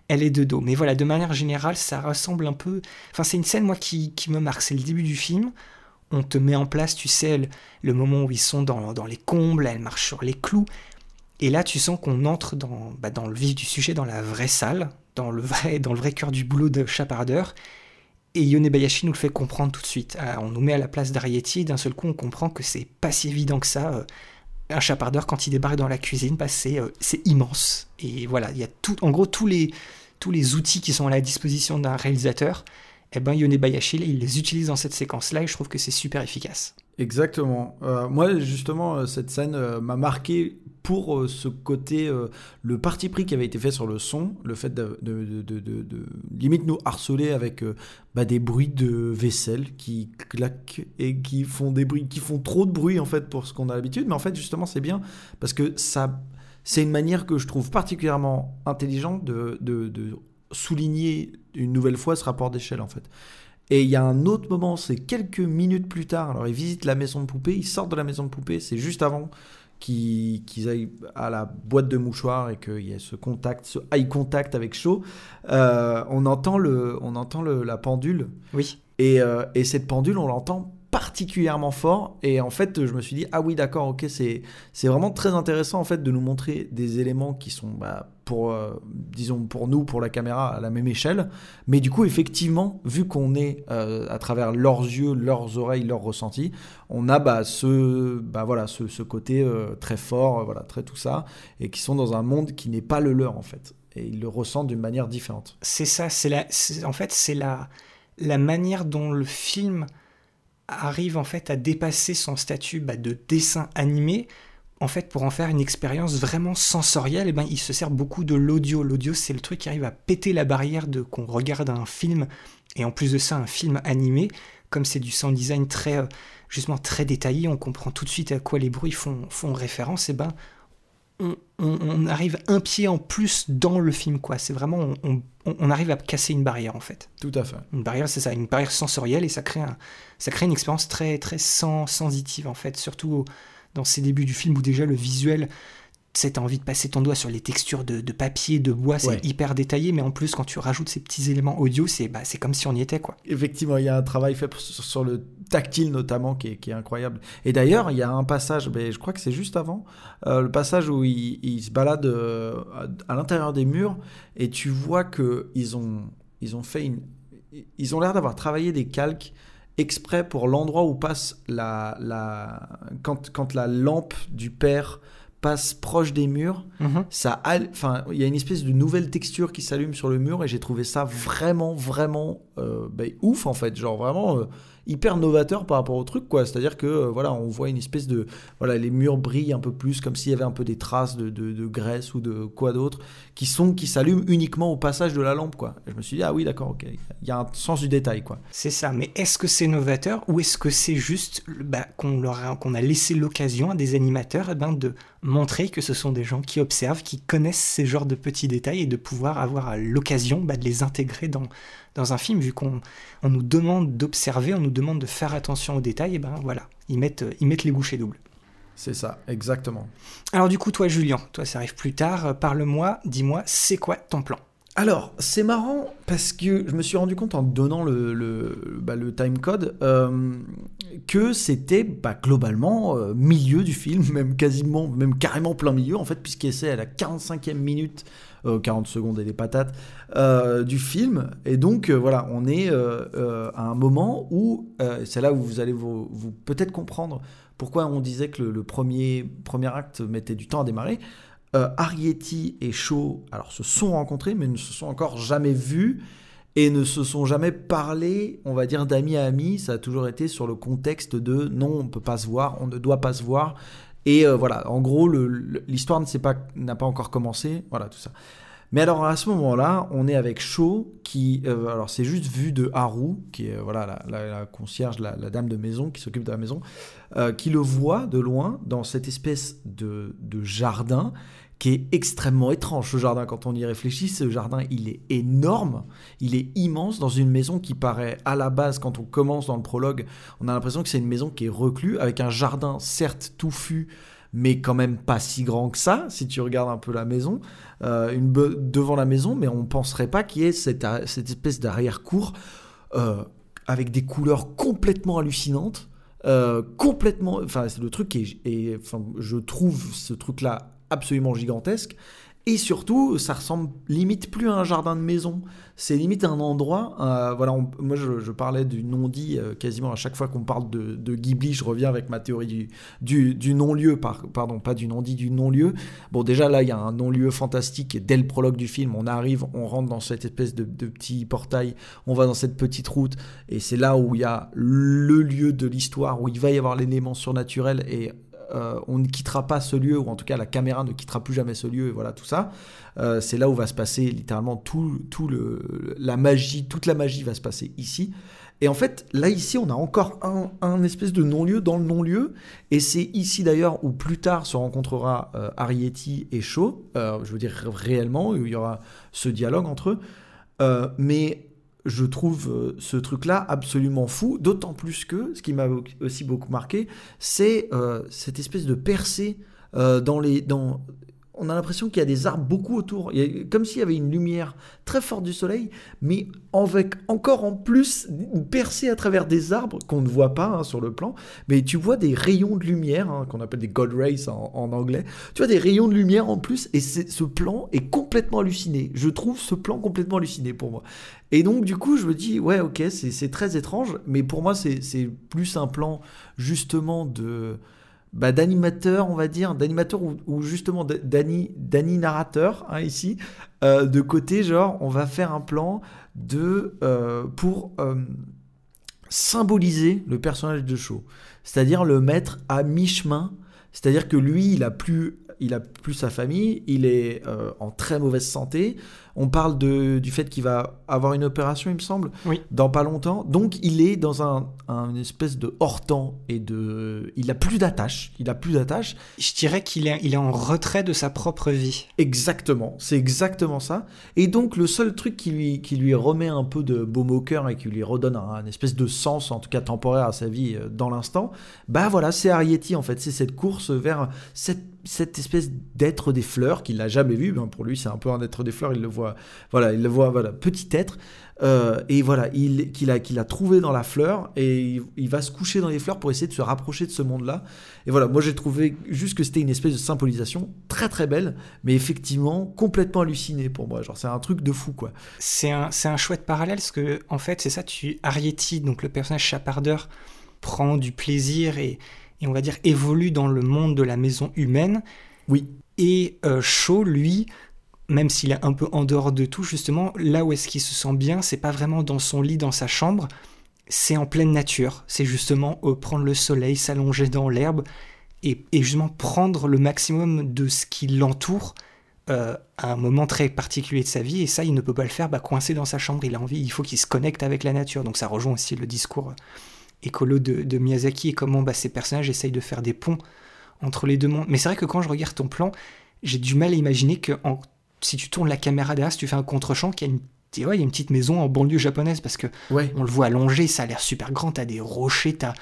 elle est de dos. Mais voilà, de manière générale, ça ressemble un peu. Enfin, c'est une scène moi qui, me marque. C'est le début du film. On te met en place, tu sais, le, moment où ils sont dans, dans, les combles, elle marche sur les clous. Et là, tu sens qu'on entre dans, bah, dans le vif du sujet, dans la vraie salle, dans le vrai, dans le vrai cœur du boulot de chapardeur. Et Yonebayashi nous le fait comprendre tout de suite. Ah, on nous met à la place d'Arietti, d'un seul coup on comprend que c'est pas si évident que ça. Euh, un chapardeur, quand il débarque dans la cuisine, bah, euh, c'est immense. Et voilà, il y a tout, en gros tous les, tous les outils qui sont à la disposition d'un réalisateur. Eh ben, Yonebayashi, il les utilise dans cette séquence-là et je trouve que c'est super efficace. Exactement. Euh, moi, justement, cette scène m'a marqué pour euh, ce côté, euh, le parti pris qui avait été fait sur le son, le fait de, limite nous harceler avec euh, bah, des bruits de vaisselle qui claquent et qui font des bruits, qui font trop de bruit en fait pour ce qu'on a l'habitude. Mais en fait, justement, c'est bien parce que ça, c'est une manière que je trouve particulièrement intelligente de, souligner une nouvelle fois ce rapport d'échelle en fait. Et il y a un autre moment, c'est quelques minutes plus tard. Alors, ils visitent la maison de poupée, ils sortent de la maison de poupée, c'est juste avant qu'ils aillent à la boîte de mouchoirs et qu'il y ait ce contact, ce eye contact avec Shaw, euh, on entend, le, on entend le, la pendule. Oui. Et, euh, et cette pendule, on l'entend particulièrement fort. Et en fait, je me suis dit, ah oui, d'accord, ok, c'est vraiment très intéressant en fait de nous montrer des éléments qui sont, bah, pour, euh, disons, pour nous, pour la caméra, à la même échelle. Mais du coup, effectivement, vu qu'on est euh, à travers leurs yeux, leurs oreilles, leurs ressentis, on a bah, ce, bah, voilà, ce, ce côté euh, très fort, voilà, très tout ça, et qui sont dans un monde qui n'est pas le leur en fait. Et ils le ressentent d'une manière différente. C'est ça, c'est la, en fait, c'est la, la manière dont le film arrive en fait à dépasser son statut bah, de dessin animé. En fait, pour en faire une expérience vraiment sensorielle, eh ben, il se sert beaucoup de l'audio. L'audio, c'est le truc qui arrive à péter la barrière de qu'on regarde un film, et en plus de ça, un film animé. Comme c'est du sound design très, euh, justement, très détaillé, on comprend tout de suite à quoi les bruits font, font référence, et ben, on, on- on arrive un pied en plus dans le film, quoi. C'est vraiment, on, on- arrive à casser une barrière, en fait. Tout à fait. Une barrière, c'est ça, une barrière sensorielle, et ça crée, un, ça crée une expérience très, très sens- sensitive, en fait, surtout dans ces débuts du film où déjà le visuel, sais, t'as envie de passer ton doigt sur les textures de, de papier, de bois, c'est Ouais. hyper détaillé, mais en plus, quand tu rajoutes ces petits éléments audio, c'est bah, comme si on y était, quoi. Effectivement, il y a un travail fait sur, sur le tactile notamment qui est, qui est incroyable. Et d'ailleurs, il y a un passage, mais je crois que c'est juste avant, euh, le passage où il, il se balade euh, à, l'intérieur des murs et tu vois que ils ont, ils ont fait une, ils ont l'air d'avoir travaillé des calques exprès pour l'endroit où passe la, la quand, quand la lampe du père passe proche des murs, ça enfin il y a une espèce de nouvelle texture qui s'allume sur le mur et j'ai trouvé ça vraiment vraiment euh, ben, ouf en fait. Genre vraiment euh, hyper novateur par rapport au truc quoi. C'est à dire que euh, voilà on voit une espèce de voilà les murs brillent un peu plus comme s'il y avait un peu des traces de, de- graisse ou de quoi d'autre qui sont qui s'allument uniquement au passage de la lampe quoi. Je me suis dit ah oui d'accord ok. Il y a un sens du détail quoi. C'est ça, mais est-ce que c'est novateur ou est-ce que c'est juste bah, qu'on leur a, qu'on a laissé l'occasion à des animateurs eh ben, de montrer que ce sont des gens qui observent, qui connaissent ces genres de petits détails et de pouvoir avoir l'occasion bah, de les intégrer dans, dans un film, vu qu'on on nous demande d'observer, on nous demande de faire attention aux détails, et ben voilà, ils mettent, euh, ils mettent les bouchées doubles. c'est ça exactement. Alors du coup, toi Julien, toi ça arrive plus tard, euh, parle-moi, dis-moi, c'est quoi ton plan? Alors, c'est marrant parce que je me suis rendu compte en donnant le, le, bah, le timecode euh, que c'était bah, globalement euh, milieu du film, [LAUGHS] même quasiment, même carrément plein milieu en fait, puisqu'il c'est à la 45e minute, 40 secondes et des patates, euh, du film. Et donc, euh, voilà, on est euh, euh, à un moment où, euh, c'est là où vous allez vous, peut-être comprendre pourquoi on disait que le, premier, premier acte mettait du temps à démarrer. Euh, Arrietty et Shaw alors, se sont rencontrés, mais ne se sont encore jamais vus et ne se sont jamais parlé, on va dire, d'ami à ami. Ça a toujours été sur le contexte de non, on ne peut pas se voir, on ne doit pas se voir. Et euh, voilà, en gros, l'histoire n'a pas encore commencé. Voilà, tout ça. Mais alors à ce moment-là, on est avec Shaw qui, euh, alors c'est juste vu de Haru, qui est euh, voilà la, concierge, la, dame de maison qui s'occupe de la maison, qui le voit de loin dans cette espèce de jardin qui est extrêmement étrange. Ce jardin, quand on y réfléchit, ce jardin, il est énorme, il est immense dans une maison qui paraît à la base, quand on commence dans le prologue, on a l'impression que c'est une maison qui est reclue avec un jardin certes touffu, mais quand même pas si grand que ça, si tu regardes un peu la maison, euh, une devant la maison, mais on penserait pas qu'il y ait cette, espèce d'arrière-cour euh, avec des couleurs complètement hallucinantes, euh, complètement, enfin c'est le truc qui est- enfin, je trouve ce truc-là absolument gigantesque. Et surtout, ça ressemble limite plus à un jardin de maison. C'est limite un endroit. euh, voilà, moi je, parlais du non-dit euh, quasiment à chaque fois qu'on parle de, Ghibli. Je reviens avec ma théorie du, du, non-lieu, par- pardon, pas du non-dit, du non-lieu. Bon, déjà là, il y a un non-lieu fantastique. Et dès le prologue du film, on arrive, on rentre dans cette espèce de, de petit portail, on va dans cette petite route. Et c'est là où il y a le lieu de l'histoire, où il va y avoir l'élément surnaturel. Et euh, on ne quittera pas ce lieu, ou en tout cas la caméra ne quittera plus jamais ce lieu, et voilà tout ça. Euh, c'est là où va se passer littéralement tout, le, la magie, toute la magie va se passer ici. Et en fait, là ici, on a encore un, espèce de non-lieu dans le non-lieu, et c'est ici d'ailleurs où plus tard se rencontrera euh, Arrietty et Shaw, euh, je veux dire réellement, où il y aura ce dialogue entre eux. Mais je trouve euh, ce truc-là absolument fou, d'autant plus que ce qui m'a aussi beaucoup marqué, c'est euh, cette espèce de percée Euh, dans les, dans, on a l'impression qu'il y a des arbres beaucoup autour. Il comme s'il y avait une lumière très forte du soleil, mais avec encore en plus percée à travers des arbres qu'on ne voit pas hein, sur le plan. Mais tu vois des rayons de lumière, hein, qu'on appelle des God Rays en, en anglais. Tu vois des rayons de lumière en plus, et ce plan est complètement halluciné. Je trouve ce plan complètement halluciné pour moi. Et donc, du coup, je me dis, ouais, ok, c'est très étrange, mais pour moi, c'est plus un plan justement de bah, d'animateur, on va dire, d'animateur ou, justement d- d'ani d'ani narrateur hein, ici, euh, de côté, genre, on va faire un plan de euh, pour euh, symboliser le personnage de Shaw, c'est-à-dire le mettre à mi-chemin, c'est-à-dire que lui, il a plus il a plus sa famille, il est euh, en très mauvaise santé. On parle de, du fait qu'il va avoir une opération, il me semble, Oui. dans pas longtemps. Donc il est dans un, un espèce de hors-temps et de, il a plus d'attache. Il a plus d'attache. Je dirais qu'il est, il est en retrait de sa propre vie. Exactement, c'est exactement ça. Et donc le seul truc qui lui, qui lui remet un peu de baume au cœur et qui lui redonne un, un espèce de sens, en tout cas temporaire à sa vie euh, dans l'instant, bah voilà, c'est Arietti en fait, c'est cette course vers cette, cette espèce d'être des fleurs qu'il n'a jamais vu. Ben, pour lui, c'est un peu un être des fleurs, il le voit, voilà, il le voit, voilà, petit être. Euh, et voilà, il qu'il a, trouvé dans la fleur et il, il va se coucher dans les fleurs pour essayer de se rapprocher de ce monde-là. Et voilà, moi j'ai trouvé juste que c'était une espèce de symbolisation très très belle, mais effectivement complètement hallucinée pour moi. Genre c'est un truc de fou quoi. C'est un, c'est un chouette parallèle parce que, en fait, c'est ça, tu, Arietti, donc le personnage chapardeur, prend du plaisir et, et on va dire évolue dans le monde de la maison humaine. Oui. Et euh, Shaw, lui, même s'il est un peu en dehors de tout, justement, là où est-ce qu'il se sent bien, c'est pas vraiment dans son lit, dans sa chambre, c'est en pleine nature. C'est justement euh, prendre le soleil, s'allonger dans l'herbe et, et justement prendre le maximum de ce qui l'entoure euh, à un moment très particulier de sa vie. Et ça, il ne peut pas le faire bah, coincé dans sa chambre. Il a envie, il faut qu'il se connecte avec la nature. Donc ça rejoint aussi le discours écolo de, de Miyazaki et comment bah, ces personnages essayent de faire des ponts entre les deux mondes. Mais c'est vrai que quand je regarde ton plan, j'ai du mal à imaginer que en- si tu tournes la caméra derrière, si tu fais un contre-champ, qu'il y a une ouais, il y a une petite maison en banlieue japonaise parce que Ouais. on le voit allongé, ça a l'air super grand, t'as des rochers, t'as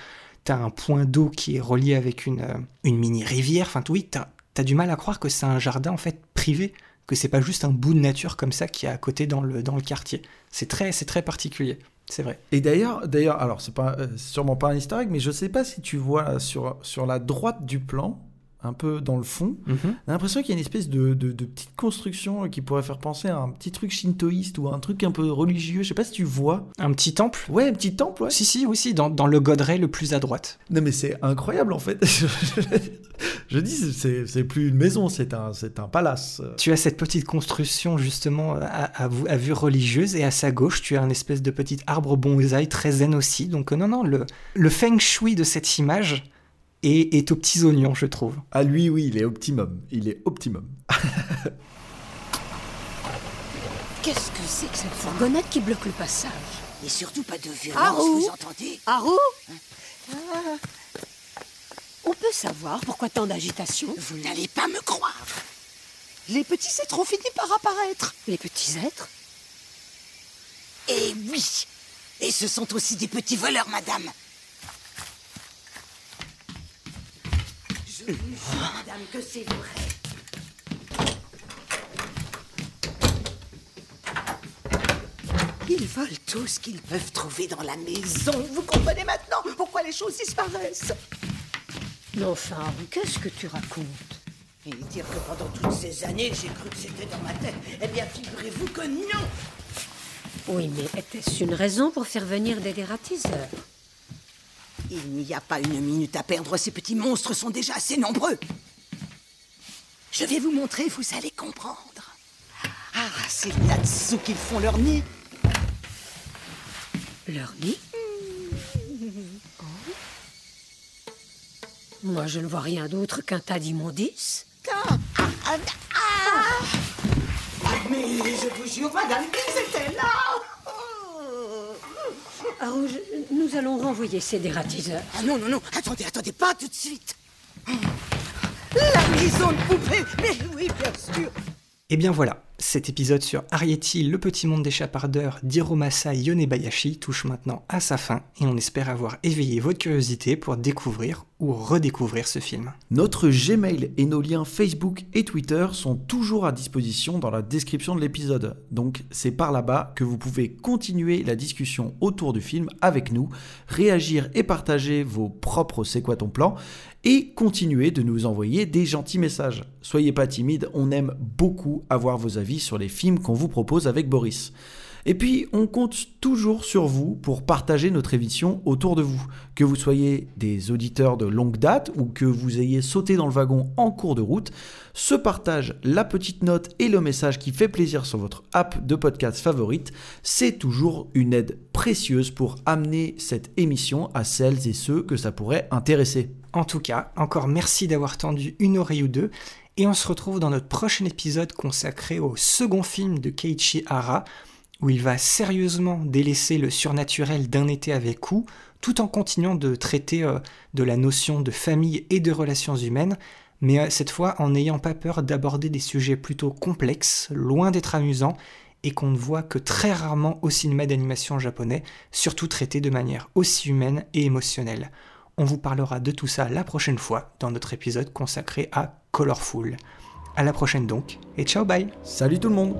as un point d'eau qui est relié avec une, euh, une mini rivière, enfin oui, t'as as du mal à croire que c'est un jardin en fait privé, que c'est pas juste un bout de nature comme ça qui est à côté dans le, dans le quartier. C'est très, c'est très particulier, c'est vrai. Et d'ailleurs, d'ailleurs, alors c'est pas euh, sûrement pas un egg, mais je sais pas si tu vois sur sur la droite du plan, un peu dans le fond. On a l'impression qu'il y a une espèce de, de, de petite construction qui pourrait faire penser à un petit truc shintoïste ou à un truc un peu religieux. Je sais pas si tu vois. Un petit temple? Ouais, un petit temple, ouais. Si, si, aussi, dans, dans le goderet le plus à droite. Non, mais c'est incroyable en fait. [LAUGHS] Je dis, c'est plus une maison, c'est un, un palace. Tu as cette petite construction justement à, à, vue- à vue religieuse et à sa gauche tu as un espèce de petit arbre bonsaï très zen aussi. Donc euh, non, non, le, le feng shui de cette image est, est aux petits oignons je trouve. Ah, lui, oui, il est optimum. Il est optimum. [LAUGHS] Qu'est-ce que c'est que cette fourgonnette qui bloque le passage? Et surtout pas de violence, Haru? vous entendez? Haru? Ah. On peut savoir pourquoi tant d'agitation? Vous n'allez pas me croire. Les petits êtres ont fini par apparaître. Les petits êtres? Eh oui Et ce sont aussi des petits voleurs, madame. Vous jure, madame, que c'est vrai. Ils volent tout ce qu'ils peuvent trouver dans la maison. Vous comprenez maintenant pourquoi les choses disparaissent Mais enfin, Haru, qu'est-ce que tu racontes? Et dire que pendant toutes ces années, j'ai cru que c'était dans ma tête. Eh bien, figurez-vous que non Oui, mais était-ce une raison pour faire venir des dératiseurs? Il n'y a pas une minute à perdre, ces petits monstres sont déjà assez nombreux. Je vais vous montrer, vous allez comprendre. Ah, c'est là-dessous qu'ils font leur nid. Leur nid Oh. Moi, je ne vois rien d'autre qu'un tas d'immondices. Ah, ah, ah. Mais je vous jure, madame, qu'ils étaient là. Je- nous allons renvoyer ces dératiseurs. Ah non, non, non, attendez, attendez, pas tout de suite. La maison de poupée Mais oui, bien sûr Et bien voilà, cet épisode sur Arietti, le petit monde des chapardeurs d'Hiromasa Yonebayashi touche maintenant à sa fin et on espère avoir éveillé votre curiosité pour découvrir ou redécouvrir ce film. Notre Gmail et nos liens Facebook et Twitter sont toujours à disposition dans la description de l'épisode. Donc c'est par là-bas que vous pouvez continuer la discussion autour du film avec nous, réagir et partager vos propres C'est quoi ton plan et continuer de nous envoyer des gentils messages. Soyez pas timide, on aime beaucoup avoir vos avis sur les films qu'on vous propose avec Boris. Et puis, on compte toujours sur vous pour partager notre émission autour de vous. Que vous soyez des auditeurs de longue date ou que vous ayez sauté dans le wagon en cours de route, ce partage, la petite note et le message qui fait plaisir sur votre app de podcast favorite, c'est toujours une aide précieuse pour amener cette émission à celles et ceux que ça pourrait intéresser. En tout cas, encore merci d'avoir tendu une oreille ou deux. Et on se retrouve dans notre prochain épisode consacré au second film de Keiichi Hara, où il va sérieusement délaisser le surnaturel d'un été avec coup, tout en continuant de traiter euh, de la notion de famille et de relations humaines, mais euh, cette fois en n'ayant pas peur d'aborder des sujets plutôt complexes, loin d'être amusants, et qu'on ne voit que très rarement au cinéma d'animation japonais, surtout traités de manière aussi humaine et émotionnelle. On vous parlera de tout ça la prochaine fois dans notre épisode consacré à Colorful. À la prochaine donc, et ciao bye Salut tout le monde